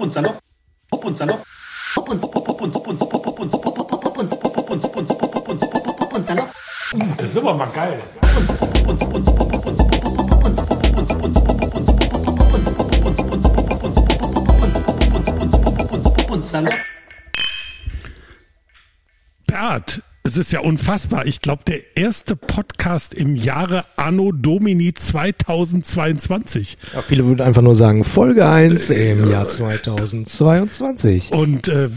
Hopp und Salopp. Hopp und Salopp. Hopp und Hopp, Hopp, und Hopp und Hopp, Hopp und Hopp, Hopp, Hopp, Hopp und Hopp, Hopp und Hopp und Hopp Hopp und Hopp, Hopp, Hopp und Salopp. Das ist aber mal geil. Bert, es ist ja unfassbar. Ich glaube, der erste Podcast im Jahre Anno Domini 2022. Ja, viele würden einfach nur sagen, Folge 1 im Jahr 2022. Und äh,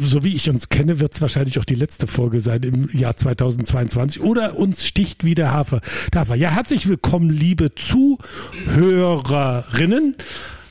so wie ich uns kenne, wird es wahrscheinlich auch die letzte Folge sein im Jahr 2022. Oder uns sticht wie der Hafer. Hafer. Ja, herzlich willkommen, liebe Zuhörerinnen.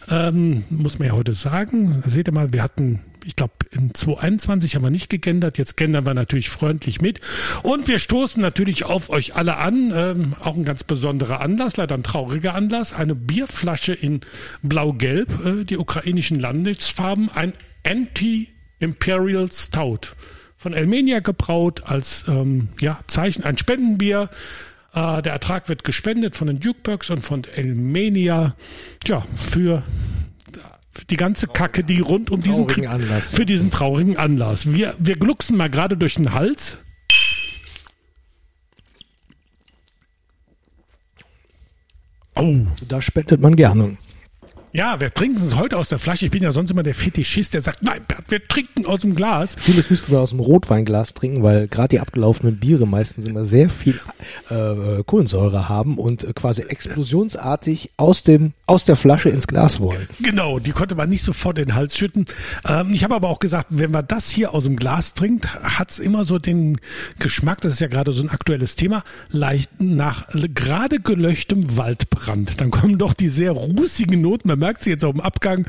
Ähm, muss man ja heute sagen. Seht ihr mal, wir hatten ich glaube, in 2021 haben wir nicht gegendert. Jetzt gendern wir natürlich freundlich mit. Und wir stoßen natürlich auf euch alle an. Ähm, auch ein ganz besonderer Anlass, leider ein trauriger Anlass. Eine Bierflasche in Blau-Gelb, äh, die ukrainischen Landesfarben. Ein Anti-Imperial Stout. Von Elmenia gebraut als ähm, ja, Zeichen, ein Spendenbier. Äh, der Ertrag wird gespendet von den Dukebergs und von Elmenia ja, für die ganze Kacke, die rund um diesen Krieg, Anlass, für diesen traurigen Anlass. Wir, wir glucksen mal gerade durch den Hals. Oh. Da spendet man gerne. Ja, wir trinken es heute aus der Flasche. Ich bin ja sonst immer der Fetischist, der sagt, nein, Bert, wir trinken aus dem Glas. Vieles müssten wir aus dem Rotweinglas trinken, weil gerade die abgelaufenen Biere meistens immer sehr viel äh, Kohlensäure haben und äh, quasi explosionsartig aus dem aus der Flasche ins Glas wollen. Genau, die konnte man nicht sofort in den Hals schütten. Ähm, ich habe aber auch gesagt, wenn man das hier aus dem Glas trinkt, hat's immer so den Geschmack, das ist ja gerade so ein aktuelles Thema, leicht nach gerade gelöschtem Waldbrand. Dann kommen doch die sehr rußigen Noten. Man merkt sie jetzt auf dem Abgang,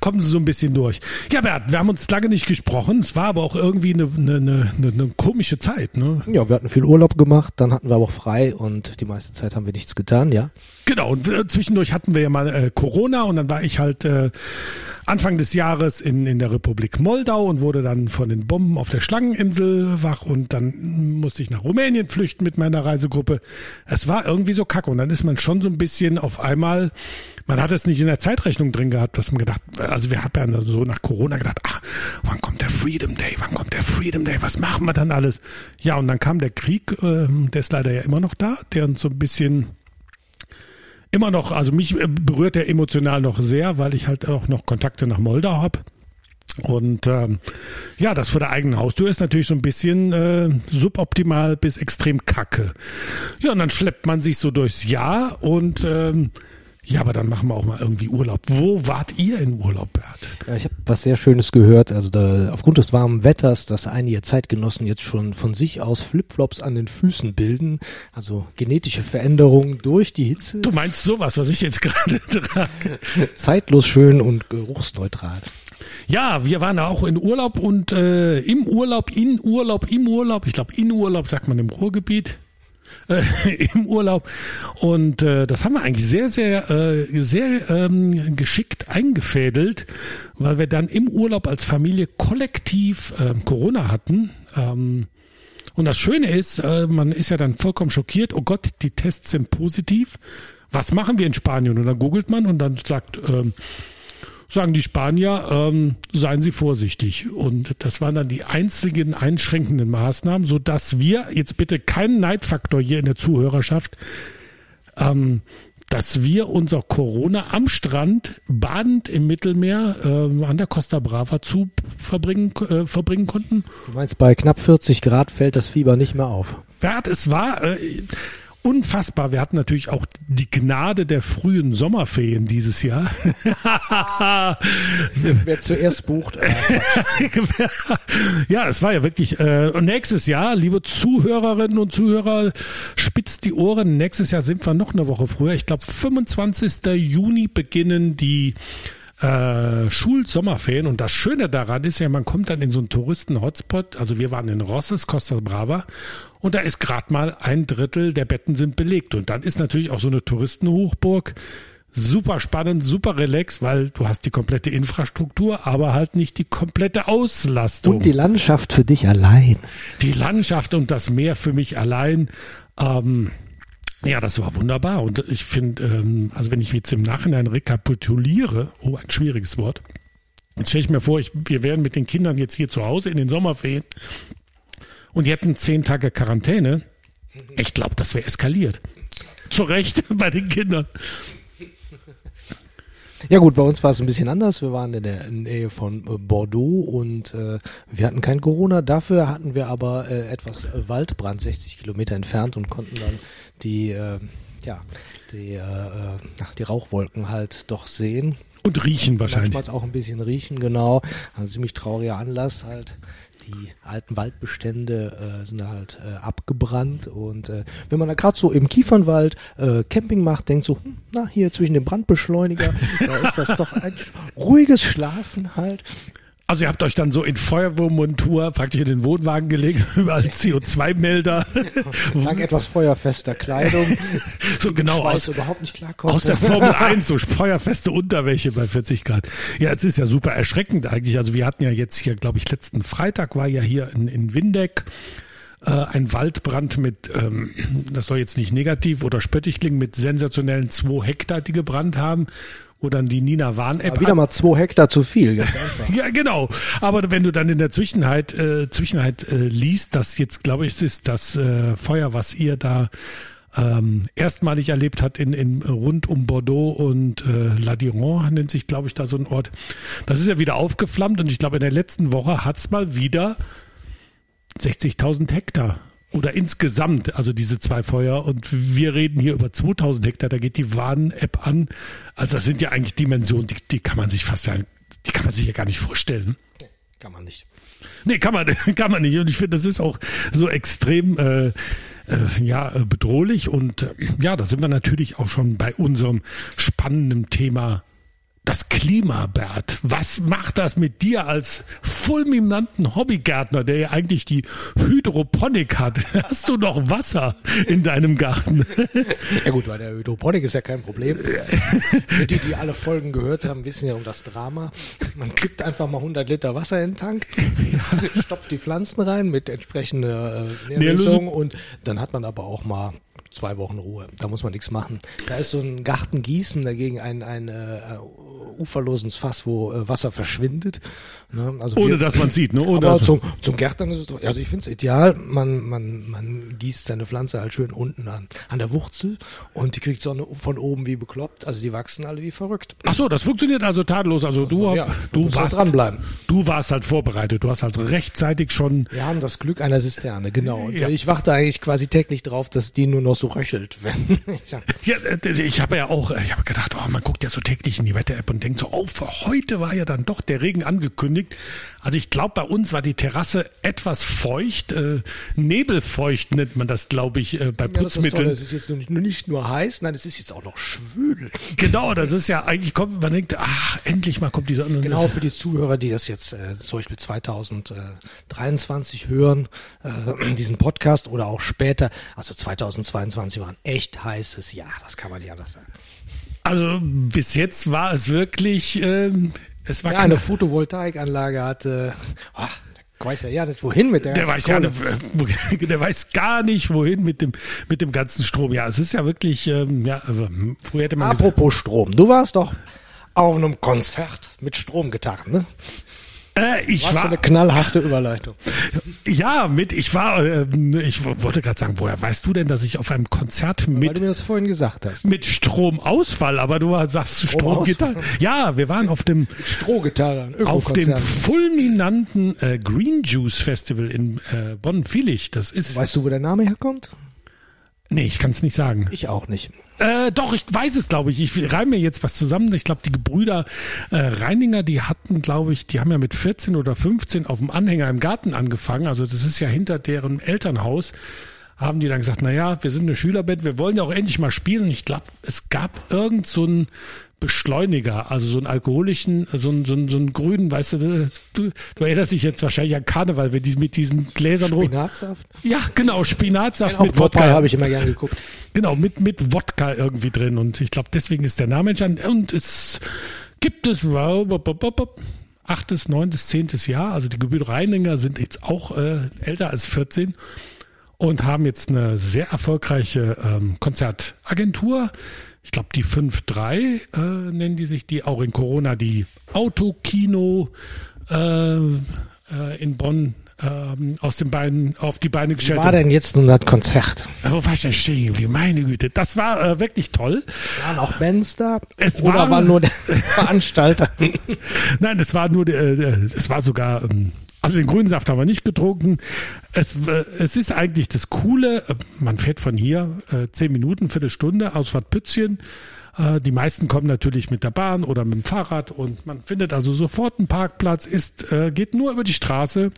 kommen sie so ein bisschen durch. Ja, Bert, wir haben uns lange nicht gesprochen. Es war aber auch irgendwie eine, eine, eine, eine komische Zeit. Ne? Ja, wir hatten viel Urlaub gemacht, dann hatten wir aber auch frei und die meiste Zeit haben wir nichts getan, ja. Genau, und äh, zwischendurch hatten wir ja mal äh, Corona und dann war ich halt äh, Anfang des Jahres in, in der Republik Moldau und wurde dann von den Bomben auf der Schlangeninsel wach und dann musste ich nach Rumänien flüchten mit meiner Reisegruppe. Es war irgendwie so kacke und dann ist man schon so ein bisschen auf einmal, man hat es nicht in der Zeitrechnung drin gehabt, dass man gedacht, also wir haben ja so nach Corona gedacht, ah, wann kommt der Freedom Day, wann kommt der Freedom Day, was machen wir dann alles? Ja, und dann kam der Krieg, äh, der ist leider ja immer noch da, der uns so ein bisschen immer noch, also mich äh, berührt er emotional noch sehr, weil ich halt auch noch Kontakte nach Moldau habe. Und ähm, ja, das vor der eigenen Haustür ist natürlich so ein bisschen äh, suboptimal bis extrem kacke. Ja, und dann schleppt man sich so durchs Jahr und ähm, ja, aber dann machen wir auch mal irgendwie Urlaub. Wo wart ihr in Urlaub, Bert? Ja, ich habe was sehr Schönes gehört. Also da, aufgrund des warmen Wetters, dass einige Zeitgenossen jetzt schon von sich aus Flipflops an den Füßen bilden. Also genetische Veränderungen durch die Hitze. Du meinst sowas, was ich jetzt gerade trage. Zeitlos schön und geruchsneutral. Ja, wir waren auch in Urlaub und äh, im Urlaub, in Urlaub, im Urlaub. Ich glaube, in Urlaub sagt man im Ruhrgebiet äh, im Urlaub. Und äh, das haben wir eigentlich sehr, sehr, äh, sehr ähm, geschickt eingefädelt, weil wir dann im Urlaub als Familie kollektiv äh, Corona hatten. Ähm, und das Schöne ist, äh, man ist ja dann vollkommen schockiert, oh Gott, die Tests sind positiv. Was machen wir in Spanien? Und dann googelt man und dann sagt, ähm, sagen die Spanier, ähm, seien Sie vorsichtig. Und das waren dann die einzigen einschränkenden Maßnahmen, so dass wir jetzt bitte keinen Neidfaktor hier in der Zuhörerschaft, ähm, dass wir unser Corona am Strand badend im Mittelmeer äh, an der Costa Brava zu verbringen, äh, verbringen konnten. Du meinst, bei knapp 40 Grad fällt das Fieber nicht mehr auf? Bert, es war, äh, unfassbar. Wir hatten natürlich auch die Gnade der frühen Sommerferien dieses Jahr. Wer zuerst bucht. Äh, ja, es war ja wirklich. Äh, und nächstes Jahr, liebe Zuhörerinnen und Zuhörer, spitzt die Ohren. Nächstes Jahr sind wir noch eine Woche früher. Ich glaube, 25. Juni beginnen die äh, Schulsommerferien. Und das Schöne daran ist ja, man kommt dann in so einen Touristen-Hotspot. Also wir waren in Rosses, Costa Brava. Und da ist gerade mal ein Drittel der Betten sind belegt. Und dann ist natürlich auch so eine Touristenhochburg super spannend, super relax, weil du hast die komplette Infrastruktur, aber halt nicht die komplette Auslastung. Und die Landschaft für dich allein. Die Landschaft und das Meer für mich allein. Ähm, ja, das war wunderbar. Und ich finde, ähm, also wenn ich jetzt im Nachhinein rekapituliere, oh, ein schwieriges Wort, Jetzt stelle ich mir vor, ich, wir wären mit den Kindern jetzt hier zu Hause in den Sommerferien und die hätten zehn Tage Quarantäne. Ich glaube, das wäre eskaliert. Zu Recht bei den Kindern. Ja gut, bei uns war es ein bisschen anders. Wir waren in der Nähe von äh, Bordeaux und äh, wir hatten kein Corona. Dafür hatten wir aber äh, etwas äh, Waldbrand 60 Kilometer entfernt und konnten dann die, äh, ja, die, äh, die Rauchwolken halt doch sehen. Und riechen wahrscheinlich. Manchmal auch ein bisschen riechen, genau. Ein ziemlich trauriger Anlass halt. Die alten Waldbestände äh, sind halt äh, abgebrannt und äh, wenn man da gerade so im Kiefernwald äh, Camping macht, denkt so, hm, na hier zwischen dem Brandbeschleuniger, da ist das doch ein ruhiges Schlafen halt. Also ihr habt euch dann so in Feuerwehrmontur praktisch in den Wohnwagen gelegt, überall CO2-Melder. Dank etwas feuerfester Kleidung. so genau aus, überhaupt nicht klarkommt. aus der Formel 1, so feuerfeste Unterwäsche bei 40 Grad. Ja, es ist ja super erschreckend eigentlich. Also wir hatten ja jetzt hier, glaube ich, letzten Freitag war ja hier in, in Windeck äh, ein Waldbrand mit, ähm, das soll jetzt nicht negativ oder spöttisch klingen, mit sensationellen zwei Hektar, die gebrannt haben, wo dann die Nina Warn-App wieder mal zwei Hektar zu viel. Ganz einfach. ja, genau. Aber wenn du dann in der Zwischenheit, äh, Zwischenheit äh, liest, dass jetzt, glaube ich, es ist das äh, Feuer, was ihr da ähm, erstmalig erlebt hat in, in rund um Bordeaux und äh, Ladiron nennt sich, glaube ich, da so ein Ort. Das ist ja wieder aufgeflammt und ich glaube, in der letzten Woche hat's mal wieder 60.000 Hektar. Oder insgesamt, also diese zwei Feuer. Und wir reden hier über 2000 Hektar. Da geht die Warn-App an. Also das sind ja eigentlich Dimensionen, die, die kann man sich fast, die kann man sich ja gar nicht vorstellen. Kann man nicht. Nee, kann man, kann man nicht. Und ich finde, das ist auch so extrem äh, äh, ja, bedrohlich. Und äh, ja, da sind wir natürlich auch schon bei unserem spannenden Thema. Das Klima, Bert. Was macht das mit dir als fulminanten Hobbygärtner, der ja eigentlich die Hydroponik hat? Hast du noch Wasser in deinem Garten? Ja gut, bei der Hydroponik ist ja kein Problem. Für die, die alle Folgen gehört haben, wissen ja um das Drama. Man kippt einfach mal 100 Liter Wasser in den Tank, stopft die Pflanzen rein mit entsprechender äh, Nährlösung und dann hat man aber auch mal zwei Wochen Ruhe. Da muss man nichts machen. Da ist so ein Garten Gießen dagegen ein, ein äh, uferloses Fass, wo äh, Wasser verschwindet. Ne? Also Ohne wir- dass man sieht, ne? Ohne aber zum, zum Gärtnern ist es doch, also ich finde es ideal, man, man, man gießt seine Pflanze halt schön unten an, an der Wurzel und die kriegt Sonne von oben wie bekloppt, also die wachsen alle wie verrückt. Ach so, das funktioniert also tadellos. Also du, Ja, du musst halt warst dranbleiben. Du warst halt vorbereitet. Du hast also rechtzeitig schon. Wir haben das Glück einer Zisterne, genau. Und Ja. Ich warte eigentlich quasi täglich drauf, dass die nur noch so röchelt, wenn Ja, äh, ich habe ja auch, ich habe gedacht, oh, man guckt ja so täglich in die Wetter-App und denkt so, oh, für heute war ja dann doch der Regen angekündigt. Also ich glaube, bei uns war die Terrasse etwas feucht, äh, nebelfeucht nennt man das, glaube ich, äh, bei Ja, das ist. Putzmitteln. Es ist jetzt nicht, nur- nicht nur heiß, nein, es ist jetzt auch noch schwül. genau, das ist ja eigentlich kommt, man denkt, ach, endlich mal kommt die Sonne. Und Genau das- für die Zuhörer, die das jetzt äh, zum Beispiel 2023 hören, äh, diesen Podcast oder auch später. Also 2022 war ein echt heißes Jahr, das kann man nicht anders sagen. Also bis jetzt war es wirklich, ähm, es war Ja, eine. Photovoltaikanlage hatte, der weiß ja ja nicht wohin mit der Der ganzen weiß, ja, Kohle. der weiß gar nicht, wohin mit dem, mit dem ganzen Strom. Ja, es ist ja wirklich, ähm, ja, also, früher hätte man gesagt, Apropos Strom, du warst doch auf einem Konzert mit Stromgitarren, ne? Äh, ich Was für war, eine knallharte Überleitung. ja, mit, ich war, ähm, ich wollte gerade sagen, woher weißt du denn, dass ich auf einem Konzert Weil mit du mir das vorhin gesagt hast. mit Stromausfall, aber du sagst? Stromgitarre. Ja, wir waren auf dem Strohgitarren, auf dem fulminanten äh, Green Juice Festival in äh, Bonn-Villig. Das ist, Weißt du, wo der Name herkommt? nee, ich kann es nicht sagen. Ich auch nicht. Äh, doch, ich weiß es, glaube ich. Ich reime mir jetzt was zusammen. Ich glaube, die Gebrüder äh, Reininger, die hatten, glaube ich, die haben ja mit 14 oder 15 auf dem Anhänger im Garten angefangen. Also das ist ja hinter deren Elternhaus. Haben die dann gesagt, na ja, wir sind eine Schülerband, wir wollen ja auch endlich mal spielen. Und ich glaube, es gab irgend so einen Beschleuniger, also so einen alkoholischen, so einen, so einen, so einen grünen, weißt du, du, du erinnerst dich jetzt wahrscheinlich an Karneval, wenn die mit diesen Gläsern rum. Spinatsaft? Ja, genau, Spinatsaft mit Wodka. habe ich immer gern geguckt. Genau, mit, mit Wodka irgendwie drin. Und ich glaube, deswegen ist der Name entstanden. Und es gibt es achtes, neuntes, zehntes Jahr. Also die Gebrüder Reininger sind jetzt auch äh, älter als 14 und haben jetzt eine sehr erfolgreiche ähm, Konzertagentur. ich glaube, die 5-3 äh, nennen die sich, die auch in Corona die Autokino äh, äh, in Bonn ähm, aus den Beinen auf die Beine Wie gestellt war haben. denn jetzt nun das Konzert? Wo war ich denn stehen geblieben? Meine Güte, das war äh, wirklich toll. Waren auch Bands da? Es Oder war- war nur der Veranstalter? Nein, das war nur, äh, es war sogar, ähm, also den grünen Saft haben wir nicht getrunken. Es, äh, es ist eigentlich das Coole, äh, man fährt von hier äh, zehn Minuten, Viertelstunde aus Bad Pützchen. Äh, Die meisten kommen natürlich mit der Bahn oder mit dem Fahrrad und man findet also sofort einen Parkplatz, ist, äh, geht nur über die Straße.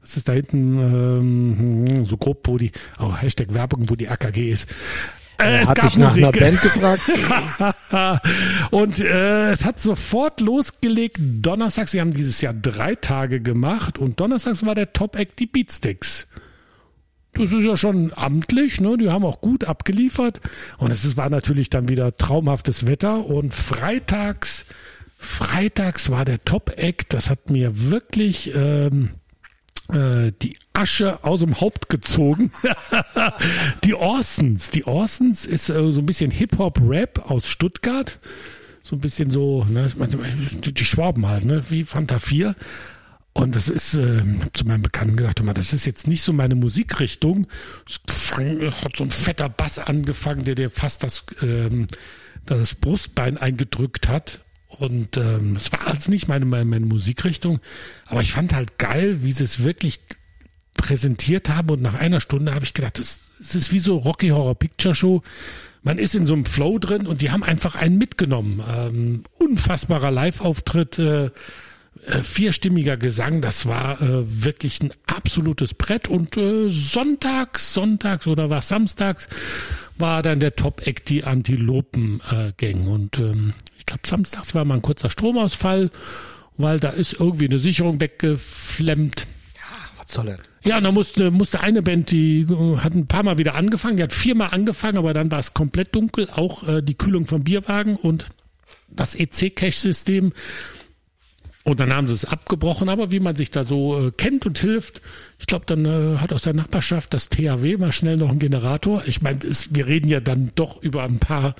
Das ist da hinten ähm, so grob, wo die, oh, Hashtag Werbung, wo die AKG ist. Äh, es Hat gab dich nach einer. Band gefragt? und äh, es hat sofort losgelegt. Donnerstags, sie haben dieses Jahr drei Tage gemacht und donnerstags war der Top-Act die Beatsticks. Das ist ja schon amtlich, ne? Die haben auch gut abgeliefert. Und es ist- war natürlich dann wieder traumhaftes Wetter. Und freitags, freitags war der Top-Act. Das hat mir wirklich ähm, äh, die Asche aus dem Haupt gezogen. die Orsons. Die Orsons ist äh, so ein bisschen Hip-Hop-Rap aus Stuttgart. So ein bisschen so, ne, die Schwaben halt, ne, wie Fanta 4. Und das ist, äh, hab zu meinem Bekannten gesagt, mal, das ist jetzt nicht so meine Musikrichtung. Es hat so ein fetter Bass angefangen, der dir fast das, ähm, das Brustbein eingedrückt hat. Und ähm, es war alles nicht meine, meine, meine Musikrichtung. Aber ich fand halt geil, wie sie es wirklich präsentiert haben. Und nach einer Stunde habe ich gedacht, es es ist wie so Rocky Horror Picture Show. Man ist in so einem Flow drin und die haben einfach einen mitgenommen. Ähm, unfassbarer Live-Auftritt. Äh, äh, vierstimmiger Gesang, das war äh, wirklich ein absolutes Brett. Und äh, sonntags, sonntags oder was samstags war dann der Top-Act die Antilopen-Gang. und ähm, ich glaube, samstags war mal ein kurzer Stromausfall, weil da ist irgendwie eine Sicherung weggeflemmt. Was soll denn? Ja, und da musste, musste eine Band, die äh, hat ein paar Mal wieder angefangen, die hat viermal angefangen, aber dann war es komplett dunkel, auch äh, die Kühlung vom Bierwagen und das EC-Cache-System. Und dann haben sie es abgebrochen, aber wie man sich da so äh, kennt und hilft, ich glaube, dann äh, hat aus der Nachbarschaft das THW mal schnell noch einen Generator. Ich meine, wir reden ja dann doch über ein paar,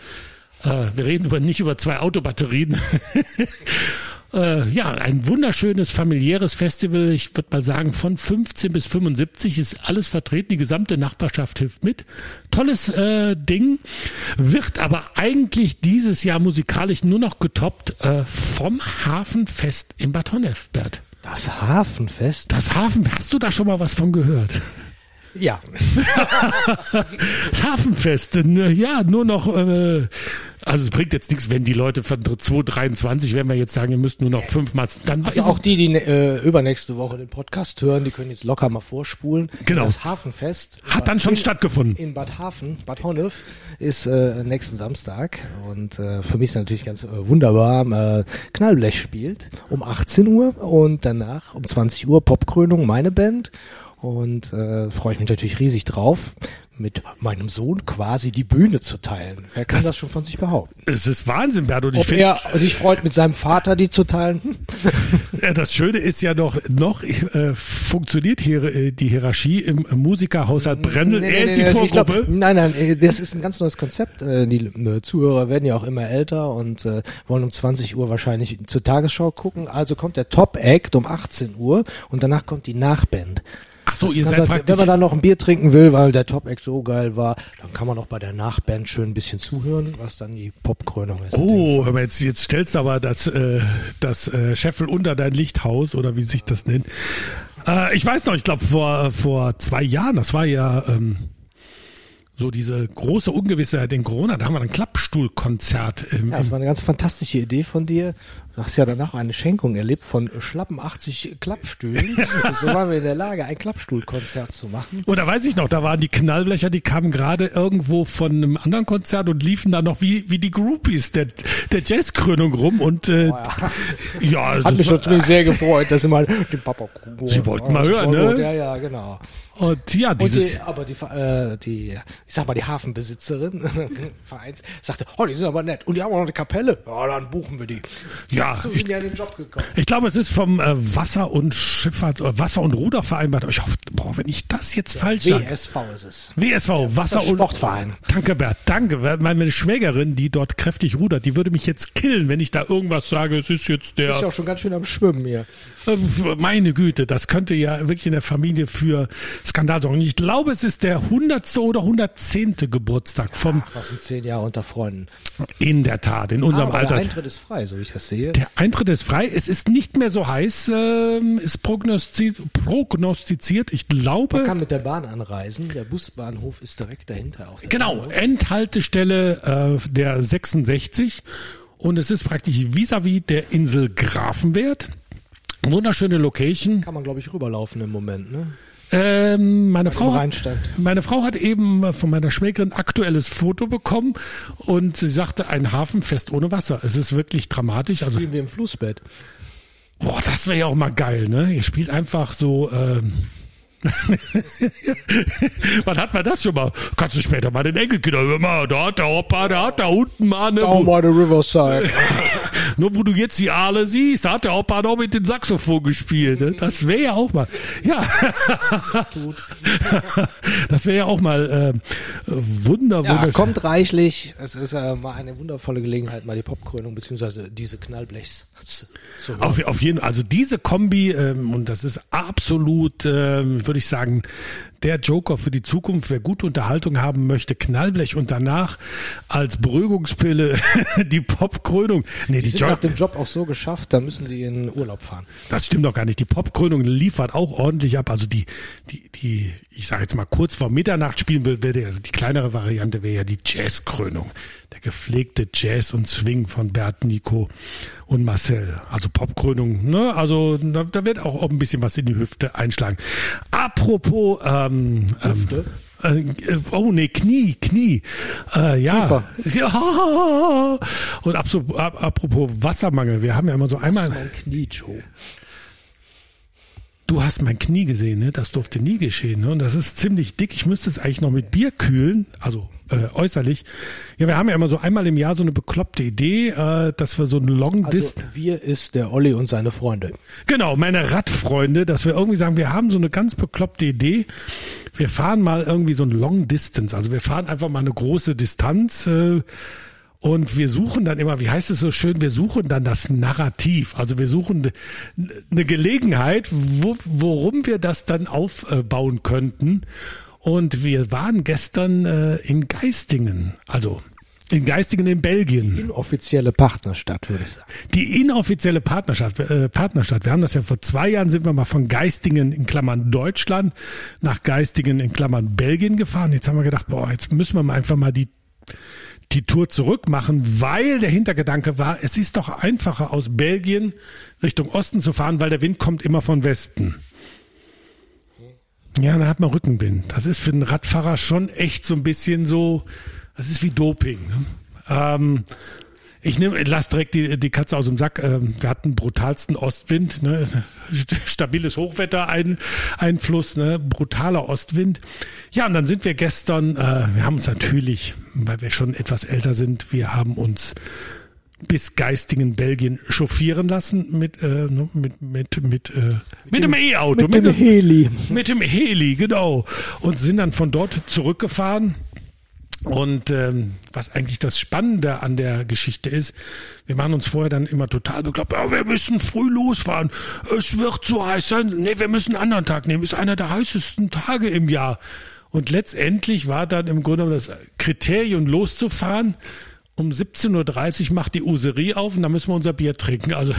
äh, wir reden über nicht über zwei Autobatterien. Äh, ja, ein wunderschönes familiäres Festival. Ich würde mal sagen, von 15 bis 75 ist alles vertreten. Die gesamte Nachbarschaft hilft mit. Tolles äh, Ding. Wird aber eigentlich dieses Jahr musikalisch nur noch getoppt äh, vom Hafenfest in Bad Honnef, Bert. Das Hafenfest? Das Hafen, hast du da schon mal was von gehört? Ja. Das Hafenfest, äh, ja, nur noch, äh, also es bringt jetzt nichts, wenn die Leute von 2023, wenn wir jetzt sagen, ihr müsst nur noch fünfmal, dann Also auch die, die äh, übernächste Woche den Podcast hören, die können jetzt locker mal vorspulen. Genau. Das Hafenfest Hat dann schon in, stattgefunden. In Bad Hafen, Bad Honnef, ist äh, nächsten Samstag. Und äh, für mich ist natürlich ganz äh, wunderbar. Äh, Knallblech spielt um 18 Uhr und danach um 20 Uhr Popkrönung, meine Band. Und äh, freue ich mich natürlich riesig drauf, mit meinem Sohn quasi die Bühne zu teilen. Wer kann das, schon von sich behaupten? Es ist Wahnsinn, Bert. Und ich Ob finde, er sich freut, mit seinem Vater die zu teilen? Äh, das Schöne ist ja noch, noch äh, funktioniert hier äh, die Hierarchie im Musikerhaushalt Brendel. er ist die also Vorgruppe. glaub, nein, nein, äh, das ist ein ganz neues Konzept. Äh, Die äh, Zuhörer werden ja auch immer älter und äh, wollen um 20 Uhr wahrscheinlich zur Tagesschau gucken. Also kommt der Top Act um 18 Uhr und danach kommt die Nachband. Ach so, Das ihr seid sein, praktisch. wenn man dann noch ein Bier trinken will, weil der Top Act so geil war, dann kann man auch bei der Nachband schön ein bisschen zuhören, was dann die Popkrönung ist. Oh, aber jetzt, jetzt stellst du aber das, äh, das äh, Scheffel unter dein Lichthaus oder wie sich das nennt. Äh, ich weiß noch, ich glaube vor, vor zwei Jahren, das war ja ähm, so diese große Ungewissheit in Corona, da haben wir ein Klappstuhlkonzert im, Ja, das war eine ganz fantastische Idee von dir. Du hast ja danach eine Schenkung erlebt von schlappen 80 Klappstühlen. so waren wir in der Lage, ein Klappstuhlkonzert zu machen. Oder weiß ich noch, da waren die Knallblecher, die kamen gerade irgendwo von einem anderen Konzert und liefen da noch wie, wie die Groupies der, der Jazzkrönung rum und äh, ja, Hat das mich war- natürlich sehr gefreut, dass sie mal den Papa Sie wollten mal hören, ne? Ja, ja, genau. Und ja, Und dieses die, aber die, äh, die ich sag mal, die Hafenbesitzerin, Vereins, sagte, oh, die sind aber nett. Und die haben auch noch eine Kapelle. Ja, dann buchen wir die. Ja, so ich- ja den Job gekommen. Ich glaube, es ist vom äh, Wasser- und Schifffahrt, äh, Wasser- und Ruderverein. Ich hoffe, boah, wenn ich das jetzt falsch sage. WSV ist es. WSV, Wasser- und Sportverein. Danke, Bert, danke. Meine Schwägerin, die dort kräftig rudert, die würde mich jetzt killen, wenn ich da irgendwas sage, es ist jetzt der. Ist ja auch schon ganz schön am Schwimmen hier. Äh, Meine Güte, das könnte ja wirklich in der Familie für Skandal sorgen. Ich glaube, es ist der 100. oder 110. Geburtstag vom, Ach, was sind zehn Jahre unter Freunden. in der Tat, in unserem aber Alter. der Eintritt ist frei, so wie ich das sehe. Der Eintritt ist frei. Es ist nicht mehr so heiß, ähm, ist prognostiz prognostiziert. Ich glaube. Man kann mit der Bahn anreisen. Der Busbahnhof ist direkt dahinter auch. Genau, Endhaltestelle äh, der 66 und es ist praktisch vis-à-vis der Insel Grafenwert. Wunderschöne Location. Kann man, glaube ich, rüberlaufen im Moment, ne? Ähm, meine, Frau hat, meine Frau hat eben von meiner Schwägerin aktuelles Foto bekommen und sie sagte, ein Hafenfest ohne Wasser. Es ist wirklich dramatisch. Also, Spielen wir im Flussbett. boah, das wäre ja auch mal geil, ne? Ihr spielt einfach so. Ähm, Wann hat man das schon mal? Kannst du später mal den mal, da hat der Opa, da hat da unten mal eine, Down by the Riverside. nur wo du jetzt die Aale siehst, da hat der Opa noch mit dem Saxophon gespielt. Ne? Das wäre ja auch mal, ja, das wäre ja auch mal äh, wunder, Ja, kommt reichlich. Es ist äh, mal eine wundervolle Gelegenheit, mal die Popkrönung beziehungsweise diese Knallblechs. Auf, auf jeden also diese Kombi, ähm, und das ist absolut, ähm, würde ich sagen, der Joker für die Zukunft. Wer gute Unterhaltung haben möchte, Knallblech und danach als Beruhigungspille die Popkrönung. Nee, Die die sind nach dem Job auch so geschafft, da müssen sie in Urlaub fahren. Das stimmt doch gar nicht. Die Popkrönung liefert auch ordentlich ab. Also die, die, die, ich sage jetzt mal kurz vor Mitternacht spielen will, wäre der- die kleinere Variante wäre ja die Jazzkrönung. Der gepflegte Jazz und Swing von Bert, Nico und Marcel. Also Popkrönung, ne? Also da, da wird auch ein bisschen was in die Hüfte einschlagen. Apropos ähm, Hüfte? Ähm, äh, oh nee, Knie, Knie. Äh, ja. ja. Und apropos Wassermangel, wir haben ja immer so einmal. Mein Knie, Joe. Du hast mein Knie gesehen, ne? Das durfte nie geschehen, ne? Und das ist ziemlich dick. Ich müsste es eigentlich noch mit Bier kühlen, also äh, äußerlich. Ja, wir haben ja immer so einmal im Jahr so eine bekloppte Idee, äh, dass wir so ein Long Also Dist wir ist der Olli und seine Freunde. Genau, meine Radfreunde, dass wir irgendwie sagen, wir haben so eine ganz bekloppte Idee. Wir fahren mal irgendwie so ein Long Distance. Also wir fahren einfach mal eine große Distanz. Äh, und wir suchen dann immer, wie heißt es so schön, wir suchen dann das Narrativ. Also wir suchen ne- eine Gelegenheit, wo, worum wir das dann aufbauen könnten. Und wir waren gestern äh, in Geistingen, also in Geistingen in Belgien. Inoffizielle Partnerstadt, würde ich sagen. Die inoffizielle Partnerschaft, äh, Partnerstadt. Wir haben das ja vor zwei Jahren sind wir mal von Geistingen in Klammern Deutschland nach Geistingen in Klammern Belgien gefahren. Jetzt haben wir gedacht, boah, jetzt müssen wir mal einfach mal die die Tour zurück machen, weil der Hintergedanke war, es ist doch einfacher aus Belgien Richtung Osten zu fahren, weil der Wind kommt immer von Westen. Ja, da hat man Rückenwind. Das ist für einen Radfahrer schon echt so ein bisschen so, das ist wie Doping. Ne? Ähm, ich nehme, lass direkt die, die Katze aus dem Sack. Ähm, wir hatten brutalsten Ostwind, ne? stabiles Hochwetter, ein, Einfluss, ne? brutaler Ostwind. Ja, und dann sind wir gestern, äh, wir haben uns natürlich, weil wir schon etwas älter sind, wir haben uns bis Geistingen, Belgien chauffieren lassen mit, äh, ne, mit, mit, mit, äh, mit dem E-Auto. Mit dem Heli. Mit dem Heli, genau. Und sind dann von dort zurückgefahren. Und ähm, was eigentlich das Spannende an der Geschichte ist, wir machen uns vorher dann immer total bekloppt, ja, wir müssen früh losfahren, es wird so heiß sein, nee, wir müssen einen anderen Tag nehmen, ist einer der heißesten Tage im Jahr. Und letztendlich war dann im Grunde das Kriterium loszufahren, um 17.30 Uhr macht die Userie auf und dann müssen wir unser Bier trinken. Also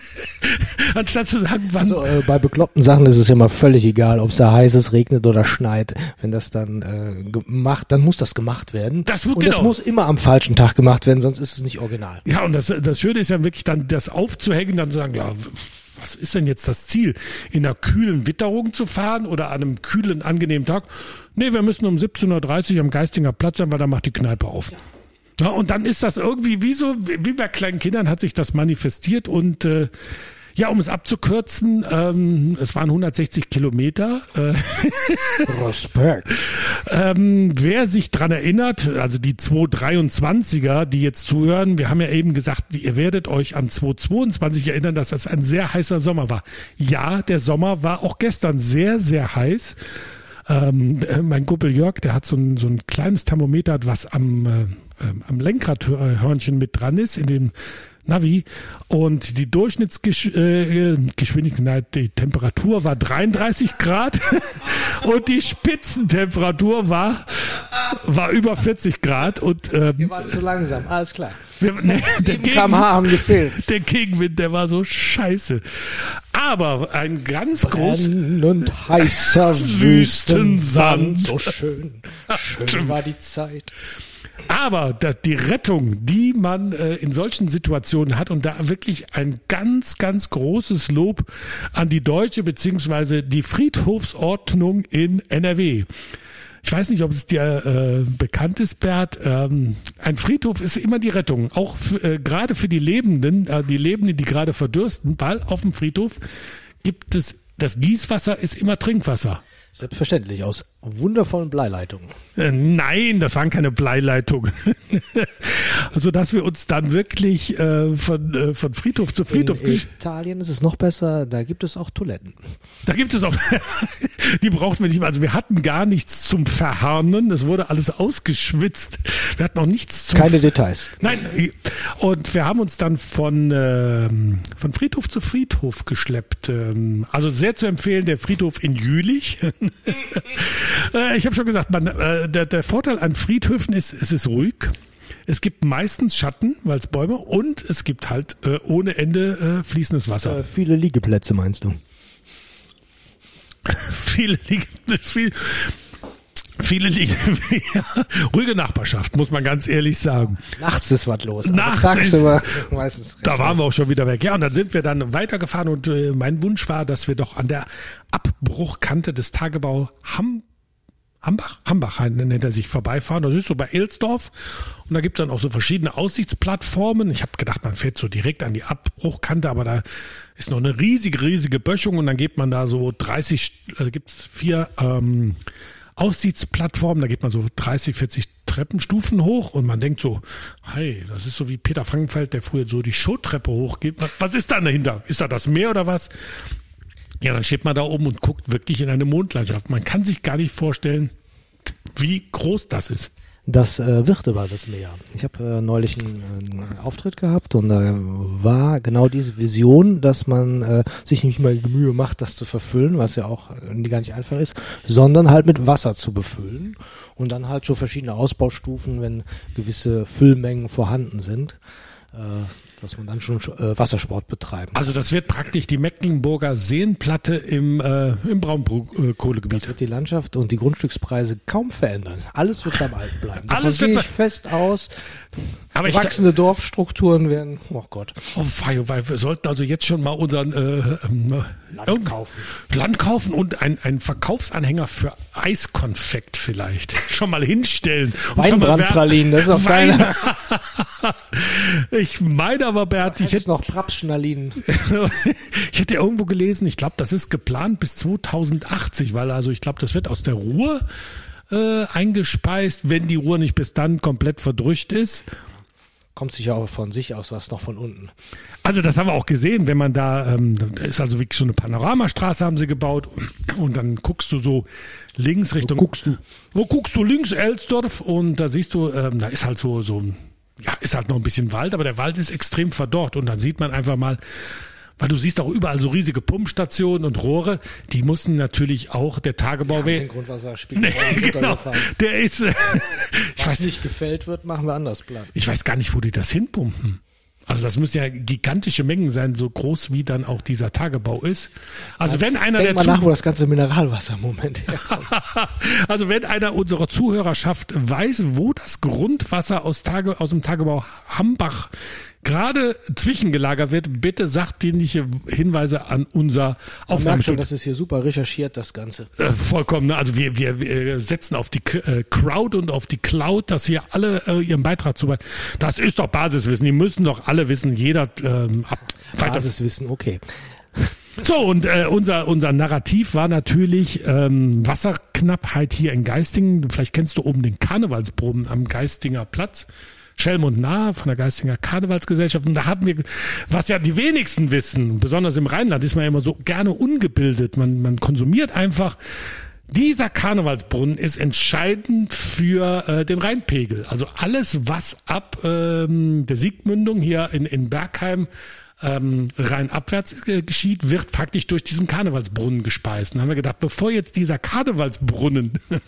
anstatt zu sagen, wann Also äh, bei bekloppten Sachen ist es ja immer völlig egal, ob es da heiß ist, regnet oder schneit. Wenn das dann äh, gemacht, dann muss das gemacht werden. Das Und das genau. muss immer am falschen Tag gemacht werden, sonst ist es nicht original. Ja, und das, das Schöne ist ja wirklich dann, das aufzuhängen, dann zu sagen, ja, was ist denn jetzt das Ziel? In einer kühlen Witterung zu fahren oder an einem kühlen, angenehmen Tag? Nee, wir müssen um 17.30 Uhr am Geistinger Platz sein, weil da macht die Kneipe auf. Ja, und dann ist das irgendwie wie so, wie bei kleinen Kindern hat sich das manifestiert und äh, Ja, um es abzukürzen, ähm, es waren 160 Kilometer. Äh, Respekt. ähm, wer sich dran erinnert, also die 223er, die jetzt zuhören, wir haben ja eben gesagt, ihr werdet euch an 222 erinnern, dass das ein sehr heißer Sommer war. Ja, der Sommer war auch gestern sehr, sehr heiß. Ähm, äh, mein Kumpel Jörg, der hat so ein, so ein kleines Thermometer, was am, äh, ähm, am Lenkradhörnchen mit dran ist, in dem Navi. Und die Durchschnittsgeschwindigkeit, die Temperatur war 33 Grad und die Spitzentemperatur war, war über 40 Grad. Und ähm, Wir waren zu langsam, alles klar. wir, ne, der, 7 km/h haben gefehlt. der Gegenwind, der war so scheiße. Aber ein ganz groß. Brennend heißer Wüstensand. So schön, schön war die Zeit. Aber die Rettung, die man äh, in solchen Situationen hat und da wirklich ein ganz, ganz großes Lob an die deutsche beziehungsweise die Friedhofsordnung in NRW. Ich weiß nicht, ob es dir äh, bekannt ist, Bert. Ähm, ein Friedhof ist immer die Rettung, auch äh, gerade für die Lebenden, äh, die Lebenden, die gerade verdürsten, weil auf dem Friedhof gibt es das Gießwasser ist immer Trinkwasser. Selbstverständlich, aus wundervollen Bleileitungen. Äh, Nein, das waren keine Bleileitungen. also dass wir uns dann wirklich äh, von, äh, von Friedhof zu Friedhof In Italien ist es noch besser, da gibt es auch Toiletten. Da gibt es auch, die brauchten wir nicht mehr. Also wir hatten gar nichts zum Verharnen. Es wurde alles ausgeschwitzt. Wir hatten auch nichts zum Keine Details. Nein, und wir haben uns dann von, ähm, von Friedhof zu Friedhof geschleppt. Ähm, also sehr zu empfehlen, der Friedhof in Jülich. Äh, ich habe schon gesagt, man, äh, der, der Vorteil an Friedhöfen ist, es ist ruhig. Es gibt meistens Schatten, weil es Bäume und es gibt halt äh, ohne Ende äh, fließendes Wasser. Äh, viele Liegeplätze meinst du? viele viel, viele liegen, ja, ruhige Nachbarschaft, muss man ganz ehrlich sagen. Nachts ist was los. Nachts ist- meistens. Da waren wir auch schon wieder weg. Ja, und dann sind wir dann weitergefahren und äh, mein Wunsch war, dass wir doch an der Abbruchkante des Tagebau Ham Hambach, Hambach nennt er sich, vorbeifahren. Das ist so bei Elsdorf. Und da gibt's dann auch so verschiedene Aussichtsplattformen. Ich habe gedacht, man fährt so direkt an die Abbruchkante, aber da ist noch eine riesige, riesige Böschung und dann geht man da so 30, äh, gibt's vier ähm, Aussichtsplattformen, da geht man so 30, 40 Treppenstufen hoch und man denkt so, hey, das ist so wie Peter Frankenfeld, der früher so die Showtreppe hochgeht. Was ist da dahinter? Ist da das Meer oder was? Ja, dann steht man da oben und guckt wirklich in eine Mondlandschaft. Man kann sich gar nicht vorstellen, wie groß das ist. Das äh, wird über das Meer. Ich habe äh, neulich einen, äh, Auftritt gehabt und da war genau diese Vision, dass man äh, sich nicht mal die Mühe macht, das zu verfüllen, was ja auch äh, gar nicht einfach ist, sondern halt mit Wasser zu befüllen und dann halt so verschiedene Ausbaustufen, wenn gewisse Füllmengen vorhanden sind, äh, dass man dann schon äh, Wassersport betreiben. Also das wird praktisch die Mecklenburger Seenplatte im, äh, im Braunkohlegebiet. Das wird die Landschaft und die Grundstückspreise kaum verändern. Alles wird beim Alten bleiben. Davon Alles wird gehe ich fest aus. Aber ich, Wachsende Dorfstrukturen werden, oh Gott, oh, wei, oh, wei, wir sollten also jetzt schon mal unseren äh, ähm, Land irgend- kaufen. Land kaufen und ein, ein Verkaufsanhänger für Eiskonfekt vielleicht schon mal hinstellen. Weinbrandpralinen, das ist auch Wein- deine. Ich meine aber, Bert, ich hätte noch Prapsschnalinen. ich hätte irgendwo gelesen, ich glaube, das ist geplant bis 2080, weil also ich glaube, das wird aus der Ruhr äh, eingespeist, wenn die Ruhr nicht bis dann komplett verdrückt ist. Kommt sicher auch von sich aus was noch von unten. Also das haben wir auch gesehen, wenn man da, ähm, da ist also wirklich so eine Panoramastraße haben sie gebaut und dann guckst du so links Richtung. guckst du? Wo guckst du links Elsdorf und da siehst du, ähm, da ist halt so so, ja ist halt noch ein bisschen Wald, aber der Wald ist extrem verdorrt und dann sieht man einfach mal, weil du siehst auch überall so riesige Pumpstationen und Rohre, die mussten natürlich auch der Tagebau Den weh. Grundwasser spielt Nee, genau, der ist. Äh, ich Was weiß nicht gefällt wird, machen wir anders platt. ich weiß gar nicht, wo die das hinpumpen. Also das müssen ja gigantische Mengen sein, so groß wie dann auch dieser Tagebau ist. Also wenn einer Denk der mal Zuh- nach, wo das ganze Mineralwasser im Moment herkommt. also wenn einer unserer Zuhörerschaft weiß, wo das Grundwasser aus, Tage, aus dem Tagebau Hambach gerade zwischengelagert wird, bitte sachdienliche Hinweise an unser Aufnahmestudio. das ist hier super recherchiert, das Ganze. Äh, vollkommen. ne? Also wir, wir, wir setzen auf die äh, Crowd und auf die Cloud, dass hier alle äh, ihren Beitrag zu. Das ist doch Basiswissen. Die müssen doch alle wissen. Jeder ähm, ab. Basiswissen, okay. So und äh, unser unser Narrativ war natürlich ähm, Wasserknappheit hier in Geistingen. Vielleicht kennst du oben den Karnevalsbrunnen am Geistinger Platz. Schelm und Nah von der Geistinger Karnevalsgesellschaft. Und da hatten wir, was ja die wenigsten wissen, besonders im Rheinland ist man ja immer so gerne ungebildet. Man, man konsumiert einfach. Dieser Karnevalsbrunnen ist entscheidend für äh, den Rheinpegel. Also alles, was ab ähm, der Siegmündung hier in, in Bergheim ähm, rheinabwärts äh, geschieht, wird praktisch durch diesen Karnevalsbrunnen gespeist. Dann haben wir gedacht, bevor jetzt dieser Karnevalsbrunnen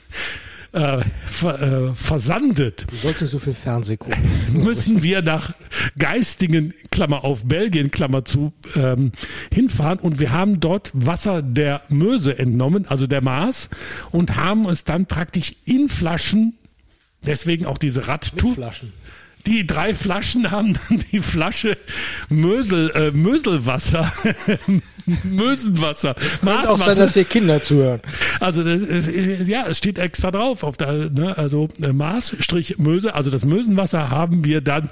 äh, ver, äh, versandet, Du sollst nicht so viel Fernseh gucken. müssen wir nach Geistingen, Klammer auf Belgien, Klammer zu, ähm, hinfahren und wir haben dort Wasser der Möse entnommen, also der Maas, und haben es dann praktisch in Flaschen, deswegen auch diese Radtour. Flaschen. Die drei Flaschen haben dann die Flasche Mösel, äh, Möselwasser, Mösenwasser, Könnte auch sein, dass hier Kinder zuhören. Also das ist, ja, es steht extra drauf auf der, ne, also äh, Maßstrich Möse, also das Mösenwasser haben wir dann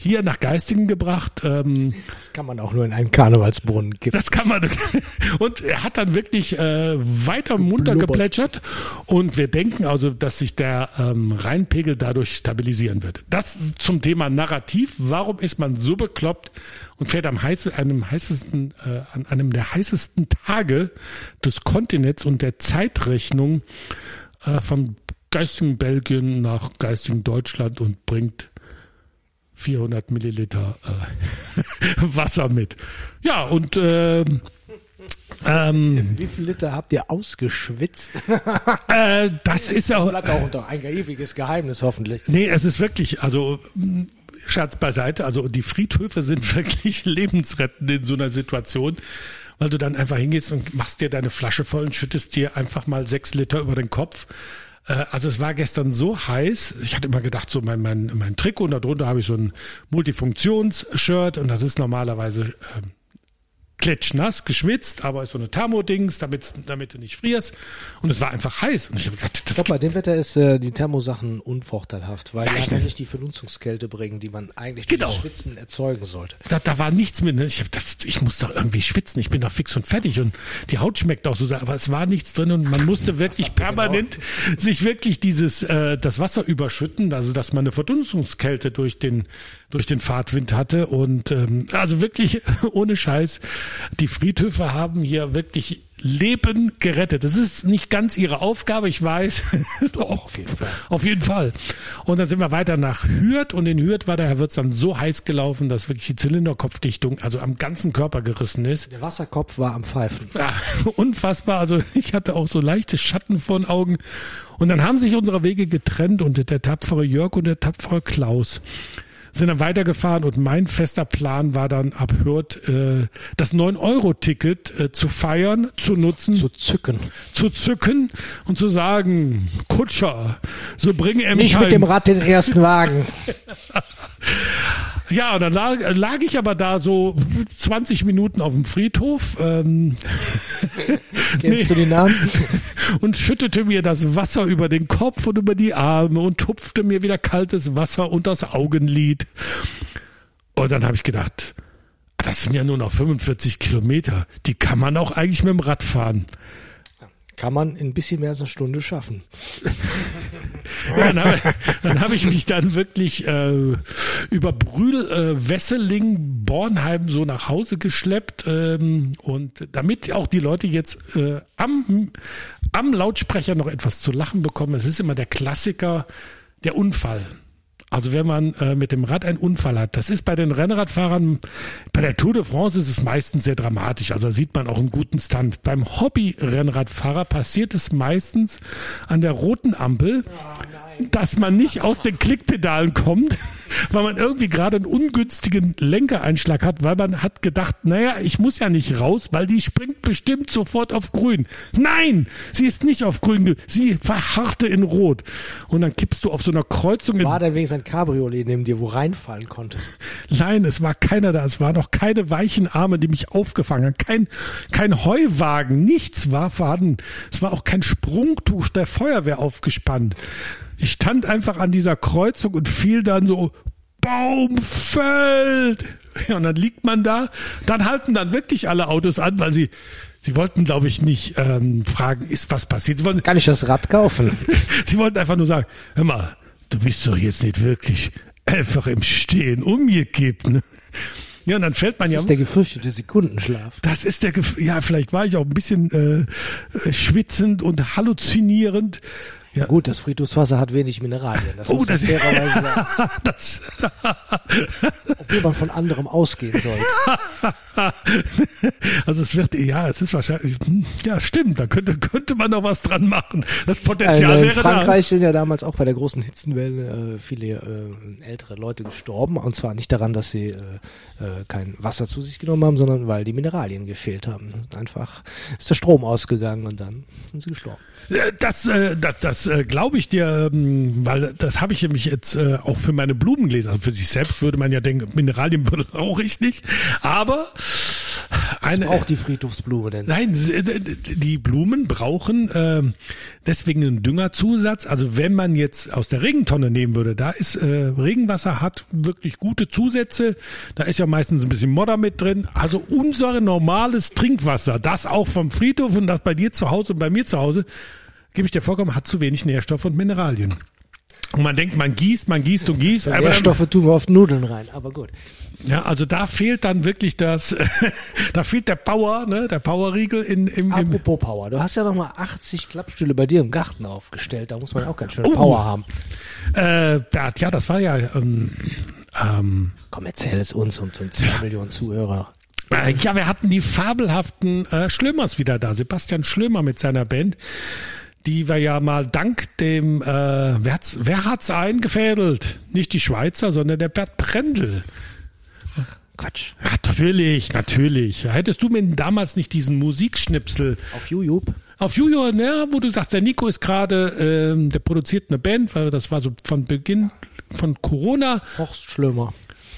hier nach Geistingen gebracht. Ähm, Das kann man auch nur in einen Karnevalsbrunnen kippen. das kann man. Und er hat dann wirklich äh, weiter munter geplätschert. Und wir denken also, dass sich der ähm, Rheinpegel dadurch stabilisieren wird. Das zum Thema Narrativ. Warum ist man so bekloppt und fährt am heiße, einem heißesten, äh, an einem der heißesten Tage des Kontinents und der Zeitrechnung äh, von geistigen Belgien nach geistigen Deutschland und bringt 400 Milliliter äh, Wasser mit. Ja, und ähm, ähm, Wie viel Liter habt ihr ausgeschwitzt? äh, das ist ja, Bleibt auch unter ein ewiges Geheimnis hoffentlich. nee, es ist wirklich, also Scherz beiseite, also die Friedhöfe sind wirklich lebensrettend in so einer Situation, weil du dann einfach hingehst und machst dir deine Flasche voll und schüttest dir einfach mal sechs Liter über den Kopf. Äh, Also es war gestern so heiß, ich hatte immer gedacht, so mein, mein, mein Trikot und darunter habe ich so ein Multifunktions-Shirt und das ist normalerweise ähm, klitschnass, geschwitzt, aber ist so eine Thermodings, damit, damit du nicht frierst. Und es war einfach heiß. Und ich habe gedacht, Ich das glaube, bei dem Wetter ist äh, die Thermosachen unvorteilhaft, weil Ja, die ich ne- nicht die Verdunsungskälte bringen, die man eigentlich durch Genau. das Schwitzen erzeugen sollte. da, da war nichts mit. Ne? Ich, hab das, ich muss doch irgendwie schwitzen. Ich bin doch fix und fertig. Und die Haut schmeckt auch so, sehr, aber es war nichts drin. Und man musste wirklich permanent sich wirklich dieses äh, das Wasser überschütten, also dass man eine Verdunstungskälte durch den durch den Fahrtwind hatte. Und ähm, also wirklich ohne Scheiß, die Friedhöfe haben hier wirklich Leben gerettet. Das ist nicht ganz ihre Aufgabe, ich weiß. Doch, auf jeden Fall. Auf jeden Fall. Und dann sind wir weiter nach Hürth und in Hürth war der Herr Wirtz dann so heiß gelaufen, dass wirklich die Zylinderkopfdichtung also am ganzen Körper gerissen ist. Der Wasserkopf war am Pfeifen. Ja, unfassbar. Also ich hatte auch so leichte Schatten vor den Augen. Und dann haben sich unsere Wege getrennt und der tapfere Jörg und der tapfere Klaus sind dann weitergefahren und mein fester Plan war dann ab Hürth äh, das 9-Euro-Ticket äh, zu feiern, zu nutzen, Zu zücken. zu zücken und zu sagen, Kutscher, so bringe er mich Nicht heim. mit dem Rad den ersten Wagen. Ja, und dann lag, lag ich aber da so 20 Minuten auf dem Friedhof ähm, Kennst du die Namen? und schüttete mir das Wasser über den Kopf und über die Arme und tupfte mir wieder kaltes Wasser und das Augenlid. Und dann habe ich gedacht, das sind ja nur noch 45 Kilometer. Die kann man auch eigentlich mit dem Rad fahren. Kann man in ein bisschen mehr als eine Stunde schaffen. Ja, dann habe hab ich mich dann wirklich äh, über Brühl, äh, Wesseling, Bornheim so nach Hause geschleppt ähm, und damit auch die Leute jetzt äh, am, am Lautsprecher noch etwas zu lachen bekommen. Es ist immer der Klassiker, der Unfall. Also wenn man äh, mit dem Rad einen Unfall hat, das ist bei den Rennradfahrern, bei der Tour de France ist es meistens sehr dramatisch, also sieht man auch einen guten Stand. Beim Hobby-Rennradfahrer passiert es meistens an der roten Ampel, dass man nicht aus den Klickpedalen kommt, weil man irgendwie gerade einen ungünstigen Lenkereinschlag hat, weil man hat gedacht, naja, ich muss ja nicht raus, weil die springt bestimmt sofort auf grün. Nein, sie ist nicht auf grün, sie verharrte in rot. Und dann kippst du auf so einer Kreuzung. War denn wenigstens ein Cabriolet neben dir, wo reinfallen konntest? Nein, es war keiner da, es waren noch keine weichen Arme, die mich aufgefangen haben, kein, kein Heuwagen, nichts war vorhanden. Es war auch kein Sprungtuch der Feuerwehr aufgespannt. Ich stand einfach an dieser Kreuzung und fiel dann so, Baum fällt. Ja, und dann liegt man da. Dann halten dann wirklich alle Autos an, weil sie, sie wollten, glaube ich, nicht ähm, fragen, ist was passiert. Sie wollten, Kann ich das Rad kaufen? sie wollten einfach nur sagen, hör mal, du bist doch jetzt nicht wirklich einfach im Stehen umgekippt. Ne? Ja, und dann fällt man Das ja. ist der gefürchtete Sekundenschlaf. Das ist der, ja, vielleicht war ich auch ein bisschen äh, äh, schwitzend und halluzinierend. Ja. Gut, das Friedhofswasser hat wenig Mineralien. Das Oh, das- fairerweise sagen. Das, Obwohl man von anderem ausgehen sollte. also es wird, ja, es ist wahrscheinlich, ja, stimmt, da könnte, könnte man noch was dran machen. Das Potenzial Also in wäre Frankreich sind ja damals auch bei der großen Hitzenwelle äh, viele äh, ältere Leute gestorben. Und zwar nicht daran, dass sie äh, äh, kein Wasser zu sich genommen haben, sondern weil die Mineralien gefehlt haben. Das einfach ist der Strom ausgegangen und dann sind sie gestorben. da. Äh, Das, äh, das, das äh, glaube ich dir, ähm, weil das habe ich nämlich jetzt äh, auch für meine Blumen gelesen. Also für sich selbst würde man ja denken, Mineralien brauche ich nicht. Aber eine, braucht die Friedhofsblume denn? Nein, äh, die Blumen brauchen ähm, deswegen einen Düngerzusatz. Also wenn man jetzt aus der Regentonne nehmen würde, da ist äh, Regenwasser hat wirklich gute Zusätze. Da ist ja meistens ein bisschen Modder mit drin. Also unser normales Trinkwasser, das auch vom Friedhof und das bei dir zu Hause und bei mir zu Hause, gebe ich dir vollkommen, hat zu wenig Nährstoffe und Mineralien. Und man denkt, man gießt, man gießt und gießt. aber- Nährstoffe tun wir auf Nudeln rein, aber gut. ja, also da fehlt dann wirklich das, da fehlt der Power, ne, der Powerriegel in, im, Apropos Power, du hast ja noch mal 80 Klappstühle bei dir im Garten aufgestellt. Da muss man auch ganz schön Oh. Power haben. Äh, Bert, ja, das war ja. Ähm, ähm, Komm, erzähl es uns und den 2 Millionen Zuhörer. äh, ja, wir hatten die fabelhaften äh, Schlömers wieder da. Sebastian Schlömer mit seiner Band, die wir ja mal dank dem, äh, wer hat's, wer hat's eingefädelt? Nicht die Schweizer, sondern der Bert Brendel. Quatsch. Ja, natürlich, natürlich. Hättest du mir damals nicht diesen Musikschnipsel Auf YouTube. auf Juju, ne, wo du sagst, der Nico ist gerade, ähm, der produziert eine Band, weil das war so von Beginn von Corona. Horst Schlömer.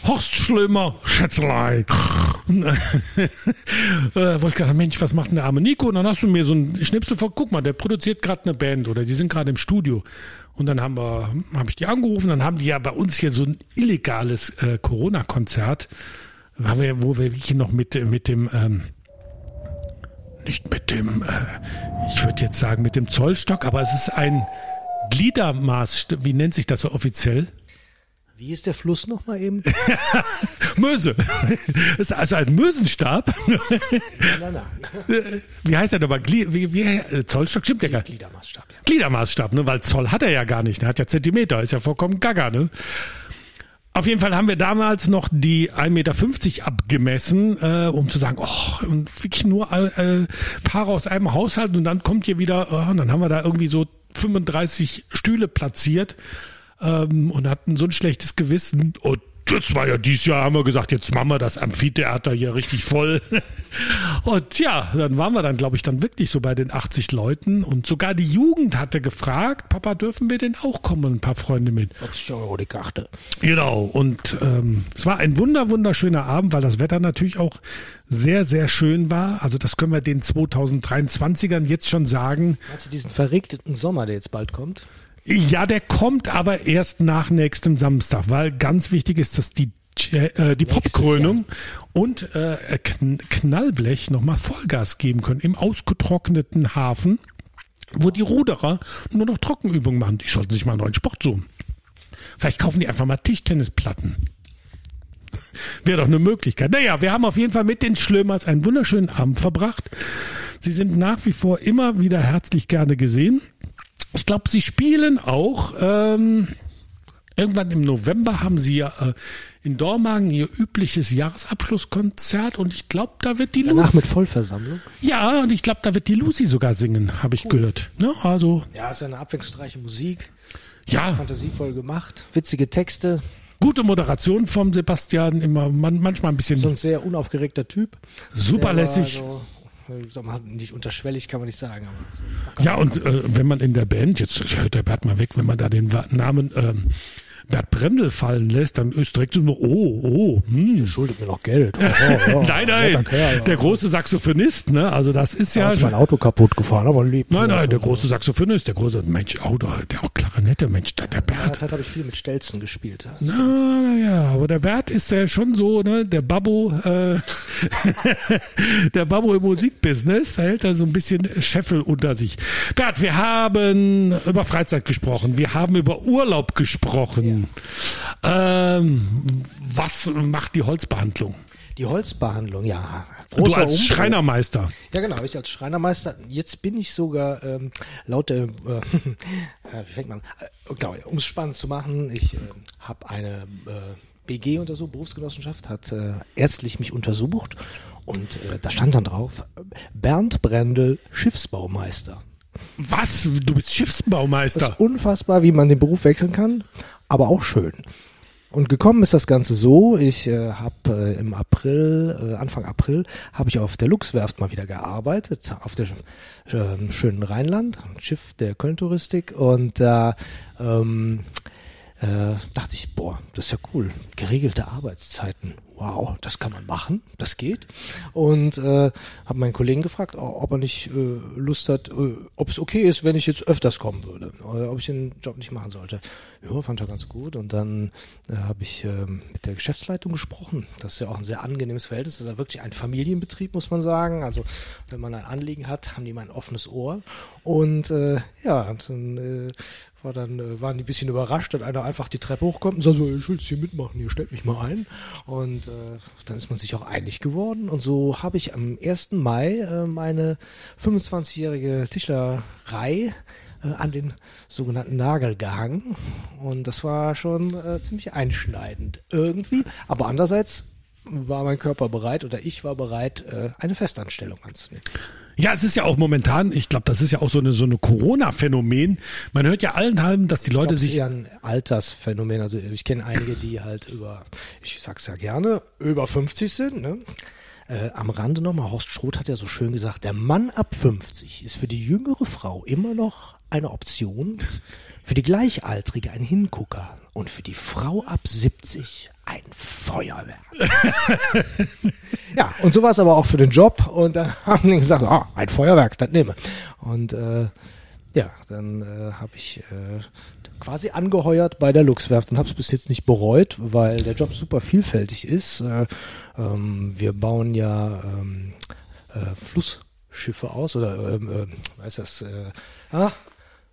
Horst Schlömer, Schätzelein. Äh, wo ich gedacht, Mensch, was macht denn der arme Nico? Und dann hast du mir so ein Schnipsel vor, guck mal, der produziert gerade eine Band oder die sind gerade im Studio. Und dann haben wir, habe ich die angerufen, dann haben die ja bei uns hier so ein illegales äh, Corona-Konzert, wir, wo wir wirklich noch mit, mit dem, ähm, nicht mit dem, äh, ich würde jetzt sagen mit dem Zollstock, aber es ist ein Gliedermaß, wie nennt sich das so offiziell? Wie ist der Fluss noch mal eben? Möse. Das ist also ein Mösenstab. nein, nein. Wie heißt der nochmal? Wie, wie, äh, Zollstock stimmt ja gar nicht. Gliedermaßstab, ja. Gliedermaßstab, ne? Weil Zoll hat er ja gar nicht. Er hat ja Zentimeter, ist ja vollkommen gaga, ne? Auf jeden Fall haben wir damals noch die 1,50 Meter abgemessen, äh, um zu sagen, oh, und wirklich nur äh, Paare aus einem Haushalt und dann kommt hier wieder, oh, und dann haben wir da irgendwie so 35 Stühle platziert ähm, und hatten so ein schlechtes Gewissen. Und das war ja dieses Jahr, haben wir gesagt, jetzt machen wir das Amphitheater hier richtig voll. Und ja, dann waren wir dann, glaube ich, dann wirklich so bei den 80 Leuten. Und sogar die Jugend hatte gefragt, Papa, dürfen wir denn auch kommen? Ein paar Freunde mit. 40 Euro die Karte. Genau. Und ähm, es war ein wunder, wunderschöner Abend, weil das Wetter natürlich auch sehr, sehr schön war. Also das können wir den 2023ern jetzt schon sagen. Meinst du diesen verregneten Sommer, der jetzt bald kommt? Ja, der kommt aber erst nach nächstem Samstag, weil ganz wichtig ist, dass die äh, die Popkrönung und äh, Kn Knallblech nochmal Vollgas geben können im ausgetrockneten Hafen, wo die Ruderer nur noch Trockenübungen machen. Die sollten sich mal einen neuen Sport suchen. Vielleicht kaufen die einfach mal Tischtennisplatten. Wäre doch eine Möglichkeit. Naja, wir haben auf jeden Fall mit den Schlömers einen wunderschönen Abend verbracht. Sie sind nach wie vor immer wieder herzlich gerne gesehen. Ich glaube, sie spielen auch. Ähm, irgendwann im November haben sie ja äh, in Dormagen ihr übliches Jahresabschlusskonzert und ich glaube, da wird die Danach Lucy. mit Vollversammlung? Ja, und ich glaube, da wird die Lucy sogar singen, habe ich gehört. Ne? Also, Ja, ist ja eine abwechslungsreiche Musik. Ja. Fantasievoll gemacht, witzige Texte, Gute Moderation vom Sebastian, immer man, manchmal ein bisschen so ein sehr unaufgeregter Typ. super Der ich sag mal, nicht unterschwellig kann man nicht sagen, Ja, und äh, wenn man in der Band, jetzt hört der Bert mal weg, wenn man da den Namen ähm, Bert Brendel fallen lässt, dann ist direkt so, oh, oh, hm. schuldet mir noch Geld. Oh, oh, oh, Nein, nein, Kerl, der große Saxophonist, ne? Also das ist Da ja. ist mein Auto kaputt gefahren, aber lieb. Nein, nein, der große Saxophonist, der große Mensch, oh, der, der auch Klarinette, Mensch, der, der In meiner Bert. Zeit habe ich viel mit Stelzen gespielt. Na, na ja, aber der Bert ist ja schon so, ne, der Babbo, äh, der Babbo im Musikbusiness, da hält er so ein bisschen Scheffel unter sich. Bert, wir haben über Freizeit gesprochen, wir haben über Urlaub gesprochen. Ähm, was macht die Holzbehandlung? Die Holzbehandlung, ja. Du großer als Umbruch. Schreinermeister. Ja, genau, ich als Schreinermeister. Jetzt bin ich sogar ähm, laut der, äh, äh, wie fängt man, äh, genau, um es spannend zu machen, ich äh, habe eine BG untersucht, Berufsgenossenschaft, hat äh, ärztlich mich untersucht und äh, da stand dann drauf, Bernd Brendel, Schiffsbaumeister. Was? Du bist Das Schiffsbaumeister. ist unfassbar, wie man den Beruf wechseln kann, aber auch schön. Und gekommen ist das Ganze so, ich äh, habe äh, im April, äh, Anfang April, habe ich auf der Luchswerft mal wieder gearbeitet, auf der äh, schönen Rheinland, ein Schiff der Köln-Touristik und da ähm, äh, dachte ich, boah, das ist ja cool, geregelte Arbeitszeiten, wow, das kann man machen, das geht. Und äh, habe meinen Kollegen gefragt, ob er nicht äh, Lust hat, äh, ob es okay ist, wenn ich jetzt öfters kommen würde, oder ob ich den Job nicht machen sollte. Ja, fand er ganz gut. Und dann äh, habe ich ähm, mit der Geschäftsleitung gesprochen. Das ist ja auch ein sehr angenehmes Verhältnis. Das ist ja wirklich ein Familienbetrieb, muss man sagen. Also wenn man ein Anliegen hat, haben die mal ein offenes Ohr. Und äh, ja, dann äh, war dann, äh, waren die ein bisschen überrascht, dass einer einfach die Treppe hochkommt und sagt so, ich will jetzt hier mitmachen, hier stellt mich mal ein. Und äh, dann ist man sich auch einig geworden. Und so habe ich am 1. Mai äh, meine 25-jährige Tischlerei äh, an den sogenannten Nagel gehangen. Und das war schon äh, ziemlich einschneidend irgendwie. Aber andererseits war mein Körper bereit oder ich war bereit, äh, eine Festanstellung anzunehmen. Ja, es ist ja auch momentan, ich glaube, das ist ja auch so eine, so eine Corona-Phänomen. Man hört ja allenthalben, dass die Leute Das ist sich eher ein Altersphänomen. Also ich kenne einige, die halt über, ich sag's ja gerne, über 50 sind. Ne? Äh, am Rande nochmal, Horst Schroth hat ja so schön gesagt, der Mann ab 50 ist für die jüngere Frau immer noch eine Option, für die Gleichaltrige ein Hingucker und für die Frau ab 70 ein Feuerwerk. ja, und so war es aber auch für den Job. Und da haben die gesagt, ah, ein Feuerwerk, das nehme. Und äh, ja, dann äh, habe ich äh, quasi angeheuert bei der Luchswerft und habe es bis jetzt nicht bereut, weil der Job super vielfältig ist. Äh, ähm, wir bauen ja ähm, äh, Flussschiffe aus oder ähm, äh, weiß das? Äh, ah,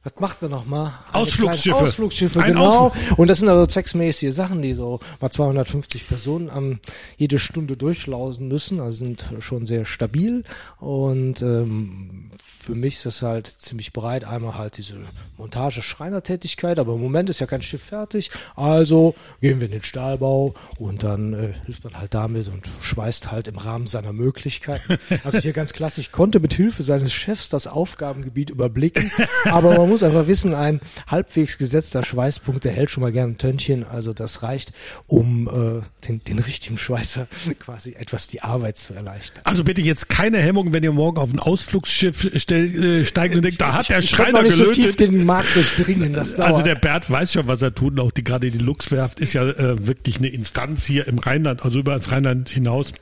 was macht man nochmal? Ausflugsschiffe. Ausflugsschiffe, Ein genau. Und das sind also zwecksmäßige Sachen, die so mal 250 Personen am jede Stunde durchlausen müssen. Also sind schon sehr stabil. Und ähm, für mich ist das halt ziemlich breit. Einmal halt diese Montage, Schreinertätigkeit, aber im Moment ist ja kein Schiff fertig. Also gehen wir in den Stahlbau und dann äh, hilft man halt damit und schweißt halt im Rahmen seiner Möglichkeiten. Also hier ganz klassisch, konnte mit Hilfe seines Chefs das Aufgabengebiet überblicken. Aber man muss einfach wissen, ein halbwegs gesetzter Schweißpunkt, der hält schon mal gern ein Tönnchen. Also das reicht, um äh, den, den richtigen Schweißer quasi etwas die Arbeit zu erleichtern. Also bitte jetzt keine Hemmung, wenn ihr morgen auf ein Ausflugsschiff stell, äh, steigt und denkt, da hat der Ich Schreiner noch nicht so tief gelötet. den Markt durchdringen. Das dauert. Also der Bert weiß schon, was er tut. Und auch die, gerade die Luchswerft ist ja äh, wirklich eine Instanz hier im Rheinland, also über das Rheinland hinaus.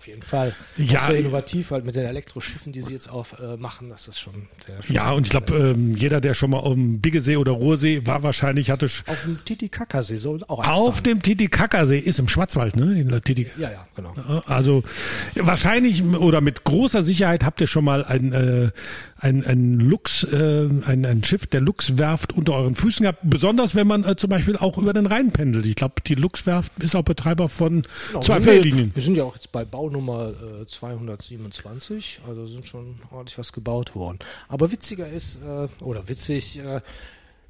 Auf jeden Fall. Ja, auch sehr äh, innovativ halt mit den Elektroschiffen, die sie jetzt auch äh, machen. Das ist schon sehr Ja, und ich glaube, ähm, jeder, der schon mal auf dem Biggesee oder Ruhrsee war, wahrscheinlich hatte auf dem Titicacasee soll auch auf fahren. dem Titicacasee, ist im Schwarzwald, ne? In Titic Ja, ja, genau. Also wahrscheinlich oder mit großer Sicherheit habt ihr schon mal ein, äh, ein, ein Lux, äh, ein, ein Schiff der Luchswerft unter euren Füßen gehabt. Besonders wenn man äh, zum Beispiel auch über den Rhein pendelt. Ich glaube, die Luchswerft ist auch Betreiber von Genau, zwei Fährlinien. wir sind ja auch jetzt bei Baunummer äh, 227, also sind schon ordentlich was gebaut worden. Aber witziger ist, äh, oder witzig, äh,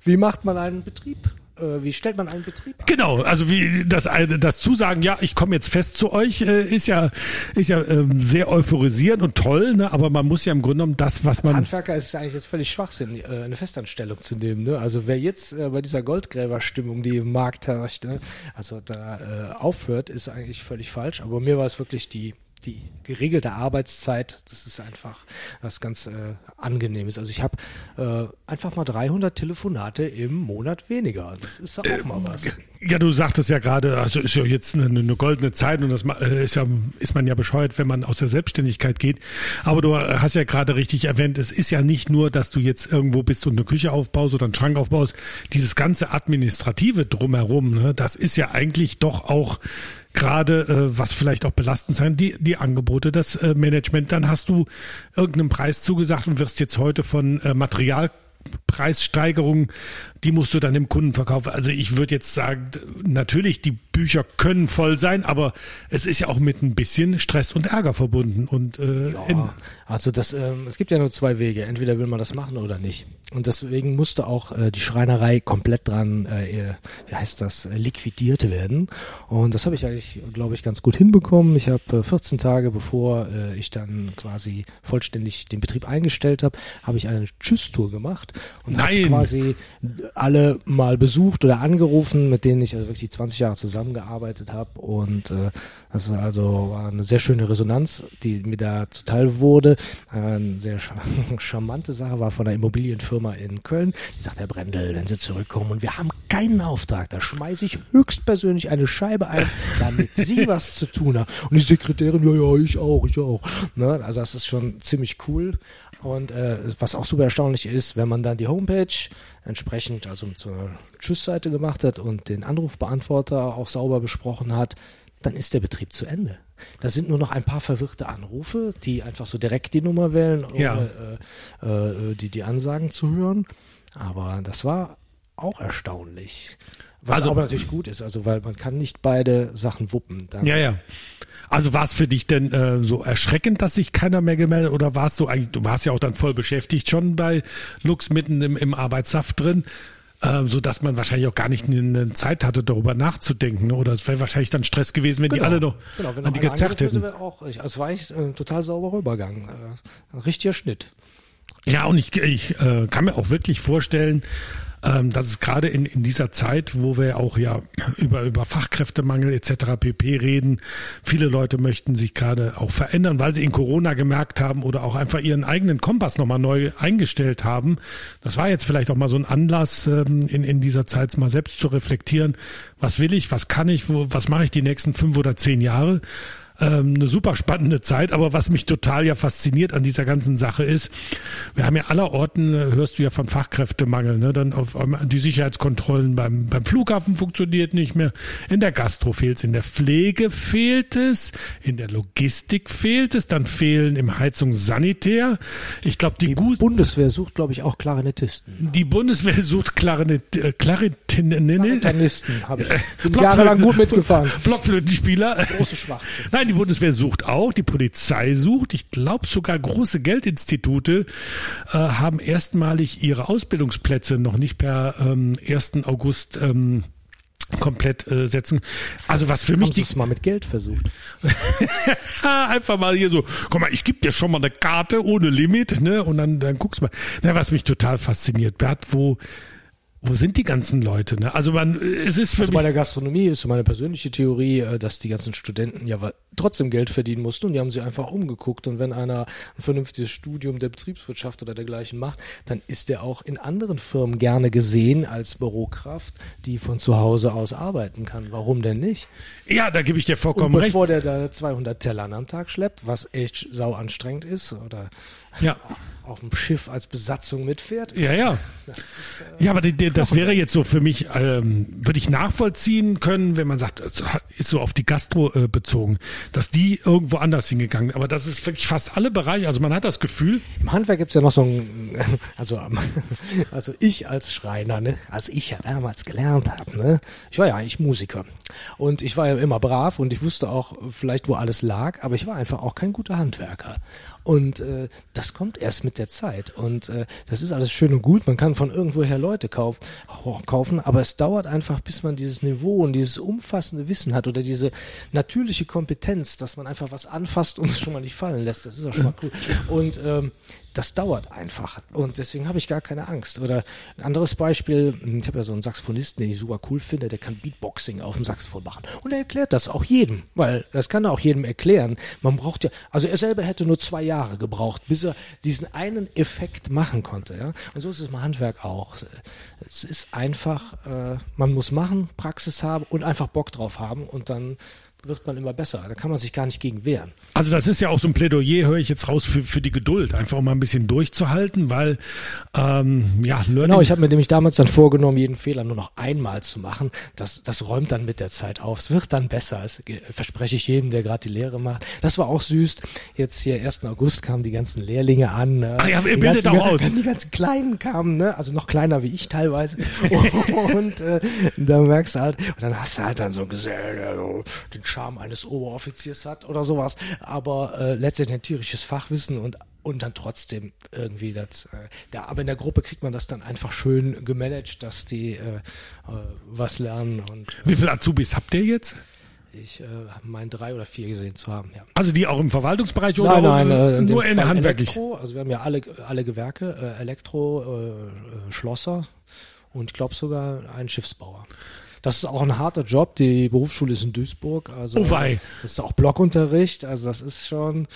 wie macht man einen Betrieb wie stellt man einen Betrieb an? Genau, also wie das, das Zusagen, ja, ich komme jetzt fest zu euch, äh, ist ja, ist ja ähm, sehr euphorisierend und toll, ne? aber man muss ja im Grunde genommen das, was Als man. Handwerker ist es eigentlich jetzt völlig Schwachsinn, äh, eine Festanstellung zu nehmen. Ne? Also wer jetzt äh, bei dieser Goldgräberstimmung, die im Markt herrscht, ne? also da äh, aufhört, ist eigentlich völlig falsch. Aber mir war es wirklich die die geregelte Arbeitszeit, das ist einfach was ganz äh, angenehmes. Also ich habe äh, einfach mal 300 Telefonate im Monat weniger. Das ist auch mal was. Ja, du sagtest ja gerade, also ist ja jetzt eine, eine goldene Zeit und das äh, ist ja ist man ja bescheuert, wenn man aus der Selbstständigkeit geht. Aber du hast ja gerade richtig erwähnt, es ist ja nicht nur, dass du jetzt irgendwo bist und eine Küche aufbaust oder einen Schrank aufbaust. Dieses ganze administrative drumherum, ne, das ist ja eigentlich doch auch gerade äh, was vielleicht auch belastend sein, die, die Angebote, das äh, Management, dann hast du irgendeinen Preis zugesagt und wirst jetzt heute von äh, Materialpreissteigerungen, die musst du dann dem Kunden verkaufen. Also ich würde jetzt sagen, natürlich, die Bücher können voll sein, aber es ist ja auch mit ein bisschen Stress und Ärger verbunden. Und äh, Ja, also das, ähm, es gibt ja nur zwei Wege. Entweder will man das machen oder nicht. Und deswegen musste auch äh, die Schreinerei komplett dran, äh, wie heißt das, äh, liquidiert werden. Und das habe ich eigentlich, glaube ich, ganz gut hinbekommen. Ich habe äh, 14 Tage, bevor äh, ich dann quasi vollständig den Betrieb eingestellt habe, habe ich eine Tschüss-Tour gemacht und habe quasi alle mal besucht oder angerufen, mit denen ich also wirklich 20 Jahre zusammengearbeitet habe. Und äh, das ist also war eine sehr schöne Resonanz, die mir da zuteil wurde. Eine sehr charmante Sache war von einer Immobilienfirma in Köln. Die sagt, Herr Brendel, wenn Sie zurückkommen und wir haben keinen Auftrag, da schmeiße ich höchstpersönlich eine Scheibe ein, damit Sie was zu tun haben. Und die Sekretärin, ja, ja, ich auch, ich auch. Ne? Also das ist schon ziemlich cool. Und äh, was auch super erstaunlich ist, wenn man dann die Homepage entsprechend, also mit so einer Tschüss-Seite gemacht hat und den Anrufbeantworter auch sauber besprochen hat, dann ist der Betrieb zu Ende. Da sind nur noch ein paar verwirrte Anrufe, die einfach so direkt die Nummer wählen, ohne Ja. äh, äh, die, die Ansagen zu hören. Aber das war auch erstaunlich. Was Also- aber natürlich gut ist, also weil man kann nicht beide Sachen wuppen. Dann, ja, ja. Also war es für dich denn äh, so erschreckend, dass sich keiner mehr gemeldet oder warst du eigentlich, du warst ja auch dann voll beschäftigt schon bei Lux mitten im, im Arbeitssaft drin, äh, so dass man wahrscheinlich auch gar nicht eine Zeit hatte, darüber nachzudenken. Ne? Oder es wäre wahrscheinlich dann Stress gewesen, wenn die alle noch genau, wenn an noch die gezerrt hätten. Auch, ich, also es war eigentlich ein total sauberer Übergang. Äh, richtiger Schnitt. Ja, und ich, ich äh, kann mir auch wirklich vorstellen, ähm, dass es gerade in, in dieser Zeit, wo wir auch ja über, über Fachkräftemangel etc. pp. reden, viele Leute möchten sich gerade auch verändern, weil sie in Corona gemerkt haben oder auch einfach ihren eigenen Kompass nochmal neu eingestellt haben. Das war jetzt vielleicht auch mal so ein Anlass, ähm, in, in dieser Zeit mal selbst zu reflektieren, was will ich, was kann ich, wo, was mache ich die nächsten fünf oder zehn Jahre ähm, eine super spannende Zeit. Aber was mich total ja fasziniert an dieser ganzen Sache ist, wir haben ja aller Orten, äh, hörst du ja von Fachkräftemangel, ne? dann auf die Sicherheitskontrollen beim, beim Flughafen funktioniert nicht mehr, in der Gastro fehlt es, in der Pflege fehlt es, in der Logistik fehlt es, dann fehlen im Heizungssanitär. Ich glaube, die, Die Bundeswehr sucht, glaube ich, auch Klarinettisten. die Bundeswehr sucht Klarinet, äh, Klarinetinnen, Klarinettisten habe ich. Bin jahrelang gut mitgefahren. Blockflötenspieler. Große Schwachsinn. Nein, die Bundeswehr sucht auch, die Polizei sucht. Ich glaube sogar große Geldinstitute äh, haben erstmalig ihre Ausbildungsplätze noch nicht per ähm, 1. August ähm, komplett äh, setzen. Also was für mich die mal mit Geld versucht? einfach mal hier so, guck mal, ich gebe dir schon mal eine Karte ohne Limit, ne? Und dann, dann guckst mal. Na, was mich total fasziniert, Bert, wo, wo sind die ganzen Leute? Ne? Also man, es ist für Also bei der Gastronomie ist so meine persönliche Theorie, äh, dass die ganzen Studenten ja trotzdem Geld verdienen mussten und die haben sie einfach umgeguckt. Und wenn einer ein vernünftiges Studium der Betriebswirtschaft oder dergleichen macht, dann ist er auch in anderen Firmen gerne gesehen als Bürokraft, die von zu Hause aus arbeiten kann. Warum denn nicht? Ja, da gebe ich dir Und vollkommen recht. bevor der da 200 Tellern am Tag schleppt, was echt sau anstrengend ist, oder Ja. auf dem Schiff als Besatzung mitfährt, Ja, ja. Ja, aber die, die, das wäre jetzt so für mich, ähm, würde ich nachvollziehen können, wenn man sagt, es ist so auf die Gastro äh, bezogen, dass die irgendwo anders hingegangen. Aber das ist wirklich fast alle Bereiche. Also man hat das Gefühl, Im Handwerk gibt's ja noch so ein, also, also ich als Schreiner, ne, als ich ja damals gelernt habe, ne, ich war ja eigentlich Musiker und ich war ja immer brav und ich wusste auch vielleicht, wo alles lag, aber ich war einfach auch kein guter Handwerker. Und äh, das kommt erst mit der Zeit. Und äh, das ist alles schön und gut. Man kann von irgendwoher Leute kauf, kaufen, aber es dauert einfach, bis man dieses Niveau und dieses umfassende Wissen hat oder diese natürliche Kompetenz, dass man einfach was anfasst und es schon mal nicht fallen lässt. Das ist auch schon mal cool. Und ähm, das dauert einfach und deswegen habe ich gar keine Angst. Oder ein anderes Beispiel, ich habe ja so einen Saxophonisten, den ich super cool finde, der kann Beatboxing auf dem Saxophon machen und er erklärt das auch jedem, weil das kann er auch jedem erklären. Man braucht ja, also er selber hätte nur zwei Jahre gebraucht, bis er diesen einen Effekt machen konnte. Ja? Und so ist es im Handwerk auch. Es ist einfach, äh, man muss machen, Praxis haben und einfach Bock drauf haben und dann wird man immer besser. Da kann man sich gar nicht gegen wehren. Also das ist ja auch so ein Plädoyer, höre ich jetzt raus, für, für die Geduld, einfach mal ein bisschen durchzuhalten, weil ähm, ja, Learning. Genau, ich habe mir nämlich damals dann vorgenommen, jeden Fehler nur noch einmal zu machen. Das, das räumt dann mit der Zeit auf. Es wird dann besser. Das verspreche ich jedem, der gerade die Lehre macht. Das war auch süß. Jetzt hier 1. August kamen die ganzen Lehrlinge an. Ne? Ah ja, ihr bildet auch aus. Die ganzen Kleinen kamen, ne? also noch kleiner wie ich teilweise. und äh, da merkst du halt, und dann hast du halt dann so Gesell, der den Charme eines Oberoffiziers hat oder sowas. Aber äh, letztendlich ein tierisches Fachwissen und und dann trotzdem irgendwie das, äh, da, aber in der Gruppe kriegt man das dann einfach schön gemanagt, dass die äh, äh, was lernen. Und, äh, Wie viele Azubis habt ihr jetzt? Ich äh, meine drei oder vier gesehen zu haben, ja. Also die auch im Verwaltungsbereich nein, oder nein, äh, in nur in handwerklich? Elektro, also wir haben ja alle, alle Gewerke, äh, Elektro, äh, äh Schlosser und ich glaube sogar einen Schiffsbauer. Das ist auch ein harter Job. Die Berufsschule ist in Duisburg. Also oh wei. Das ist auch Blockunterricht. Also das ist schon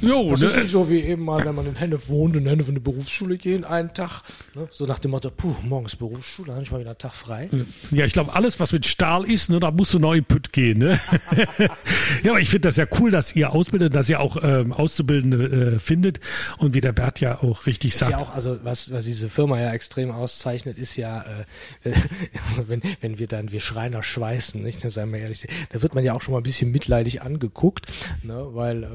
jo, das ne? ist nicht so wie eben mal, wenn man in Hennef wohnt und in Hennef in die Berufsschule gehen, einen Tag. Ne? So nach dem Motto, puh, morgen ist Berufsschule, dann habe ich mal wieder einen Tag frei. Ja, ich glaube, alles, was mit Stahl ist, ne, da musst du neu Pütt gehen. Ne? ja, aber ich finde das ja cool, dass ihr ausbildet, dass ihr auch ähm, Auszubildende äh, findet und wie der Bert ja auch richtig ist sagt. Ja auch, also was, was diese Firma ja extrem auszeichnet, ist ja, äh, wenn, wenn wir dann, wir Schreiner schweißen, nicht, sagen wir ehrlich, da wird man ja auch schon mal ein bisschen mitleidig angeguckt, ne, weil äh,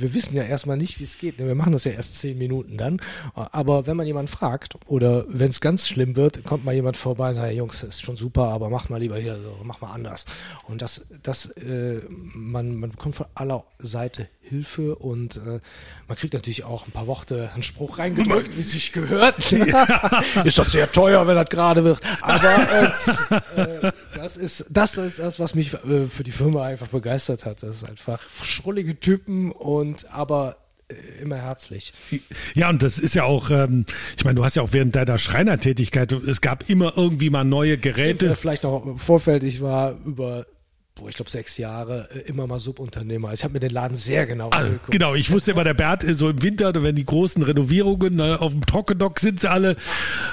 wir wissen ja erstmal nicht, wie es geht. Wir machen das ja erst zehn Minuten dann. Aber wenn man jemanden fragt oder wenn es ganz schlimm wird, kommt mal jemand vorbei und sagt, hey, Jungs, das ist schon super, aber mach mal lieber hier, so, mach mal anders. Und das, das, äh, man, man bekommt von aller Seite Hilfe und äh, man kriegt natürlich auch ein paar Worte, einen Spruch reingedrückt, wie es sich gehört. ist doch sehr teuer, wenn das gerade wird. Aber äh, äh, das ist das ist das, was mich äh, für die Firma einfach begeistert hat. Das ist einfach schrullige Typen und aber äh, immer herzlich. Ja, und das ist ja auch, ähm, ich meine, du hast ja auch während deiner Schreinertätigkeit, es gab immer irgendwie mal neue Geräte. Stimmt, vielleicht noch im Vorfeld, ich war über boah, ich glaube sechs Jahre äh, immer mal Subunternehmer. Ich habe mir den Laden sehr genau ah, angeguckt. Genau, ich wusste immer, der Bert so im Winter, wenn die großen Renovierungen ne, auf dem Trockendock sind sie alle.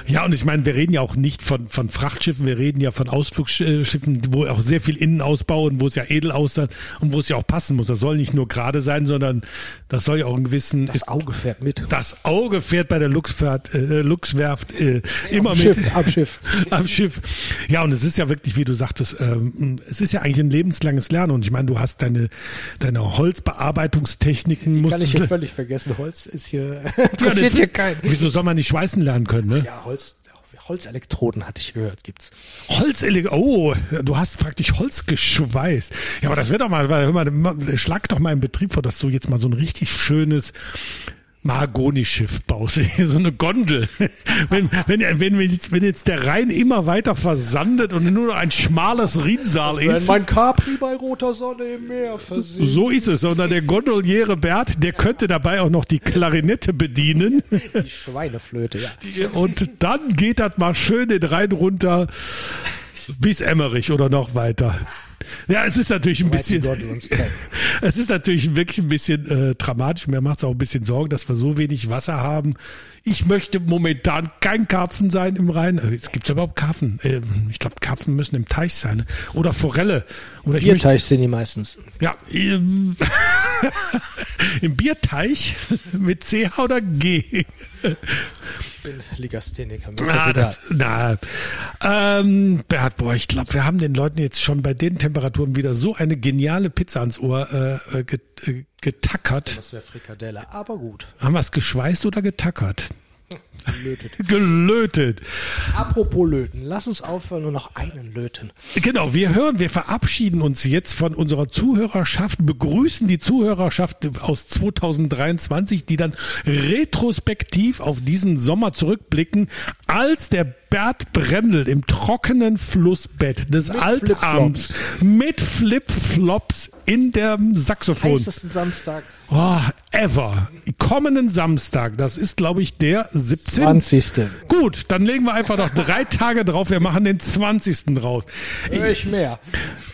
Ja, und ich meine, wir reden ja auch nicht von, von Frachtschiffen, wir reden ja von Ausflugsschiffen, wo auch sehr viel Innenausbau und wo es ja edel aussah und wo es ja auch passen muss. Das soll nicht nur gerade sein, sondern das soll ja auch einen gewissen. Das Auge fährt mit. Das Auge fährt bei der Luxfahrt, äh, Luxwerft äh, immer am mit. Schiff, am Schiff. am Schiff. Ja, und es ist ja wirklich, wie du sagtest, ähm, es ist ja eigentlich ein lebenslanges Lernen. Und ich meine, du hast deine, deine Holzbearbeitungstechniken. Die kann ich hier völlig vergessen. Holz ist hier, interessiert hier keinen. Wieso soll man nicht schweißen lernen können, ne? Ja, Holz, Holzelektroden hatte ich gehört, gibt's. Holzelektroden, oh, du hast praktisch Holz geschweißt. Ja, aber das wird doch mal, hör mal, schlag doch mal im Betrieb vor, dass du jetzt mal so ein richtig schönes Mahagoni-Schiff baust, so eine Gondel. Wenn, wenn, wenn, jetzt, wenn jetzt der Rhein immer weiter versandet und nur noch ein schmales Rinnsal ist. Wenn mein Capri bei roter Sonne im Meer versinkt. So ist es. Und der Gondoliere Bert, der könnte dabei auch noch die Klarinette bedienen. Die Schweineflöte, ja. Und dann geht das mal schön den Rhein runter bis Emmerich oder noch weiter. Ja, es ist natürlich ein bisschen. es ist natürlich wirklich ein bisschen äh, dramatisch. Mir macht es auch ein bisschen Sorgen, dass wir so wenig Wasser haben. Ich möchte momentan kein Karpfen sein im Rhein. Äh, es gibt überhaupt Karpfen. Äh, ich glaube, Karpfen müssen im Teich sein. Oder Forelle. Oder Bierteich sind die meistens. Ja, im, im Bierteich mit CH oder G. Ich bin Legastheniker. Ah, das, na, ähm, Bert, boah, ich glaube, wir haben den Leuten jetzt schon bei den Temperaturen wieder so eine geniale Pizza ans Ohr äh, get, äh, getackert. Das wäre Frikadelle, aber gut. Haben wir es geschweißt oder getackert? Lötet. Gelötet. Apropos Löten, lass uns aufhören und noch einen löten. Genau, wir hören, wir verabschieden uns jetzt von unserer Zuhörerschaft, begrüßen die Zuhörerschaft aus 2023, die dann retrospektiv auf diesen Sommer zurückblicken, als der Bert Brendel im trockenen Flussbett des Mit Altabends mit Flipflops in der Saxophon. Heißesten Samstag. Oh, ever. Kommenden Samstag, das ist glaube ich der 17. 20. Gut, dann legen wir einfach noch drei Tage drauf. Wir machen den 20. raus. Hör ich mehr.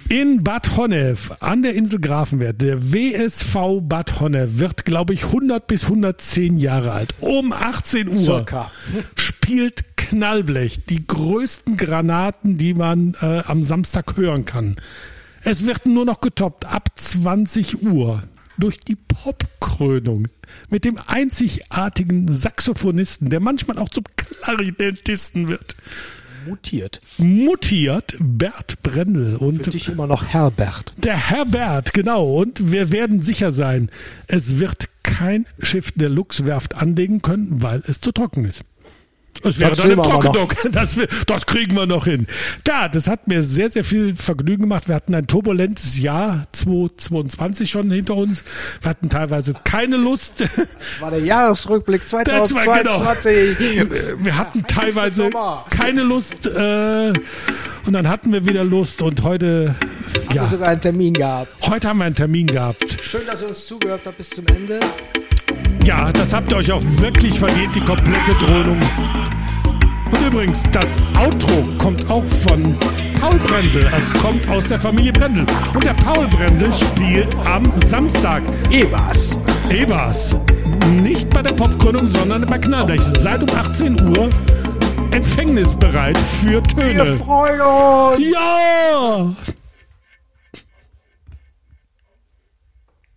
In Bad Honnef an der Insel Grafenwert, der WSV Bad Honnef wird, glaube ich, 100 bis 110 Jahre alt. Um 18 Uhr Circa. spielt Knallblech die größten Granaten, die man äh, am Samstag hören kann. Es wird nur noch getoppt ab 20 Uhr durch die Popkrönung mit dem einzigartigen Saxophonisten, der manchmal auch zum Klarinettisten wird. Mutiert. Mutiert Bert Brendel und Für dich immer noch Herbert. der Herbert, genau. Und wir werden sicher sein, es wird kein Schiff der Luxwerft anlegen können, weil es zu trocken ist. Es wäre Das dann im wir. Trockendock. Das, wir- das kriegen wir noch hin. Da, das hat mir sehr, sehr viel Vergnügen gemacht. Wir hatten ein turbulentes Jahr 2022 schon hinter uns. Wir hatten teilweise keine Lust. Das war der Jahresrückblick Das war genau. 2022. Wir hatten teilweise Sommer. keine Lust. Äh, und dann hatten wir wieder Lust. Und heute, Haben wir ja, sogar einen Termin gehabt. heute haben wir einen Termin gehabt. Schön, dass ihr uns zugehört habt bis zum Ende. Ja, das habt ihr euch auch wirklich verdient, die komplette Dröhnung. Und übrigens, das Outro kommt auch von Paul Brendel. Es kommt aus der Familie Brendel. Und der Paul Brendel spielt am Samstag. Ebers. Ebers. Nicht bei der Popkrönung, sondern bei Knallblech. Seit um 18 Uhr empfängnisbereit für Wir Töne. freuen uns. Ja!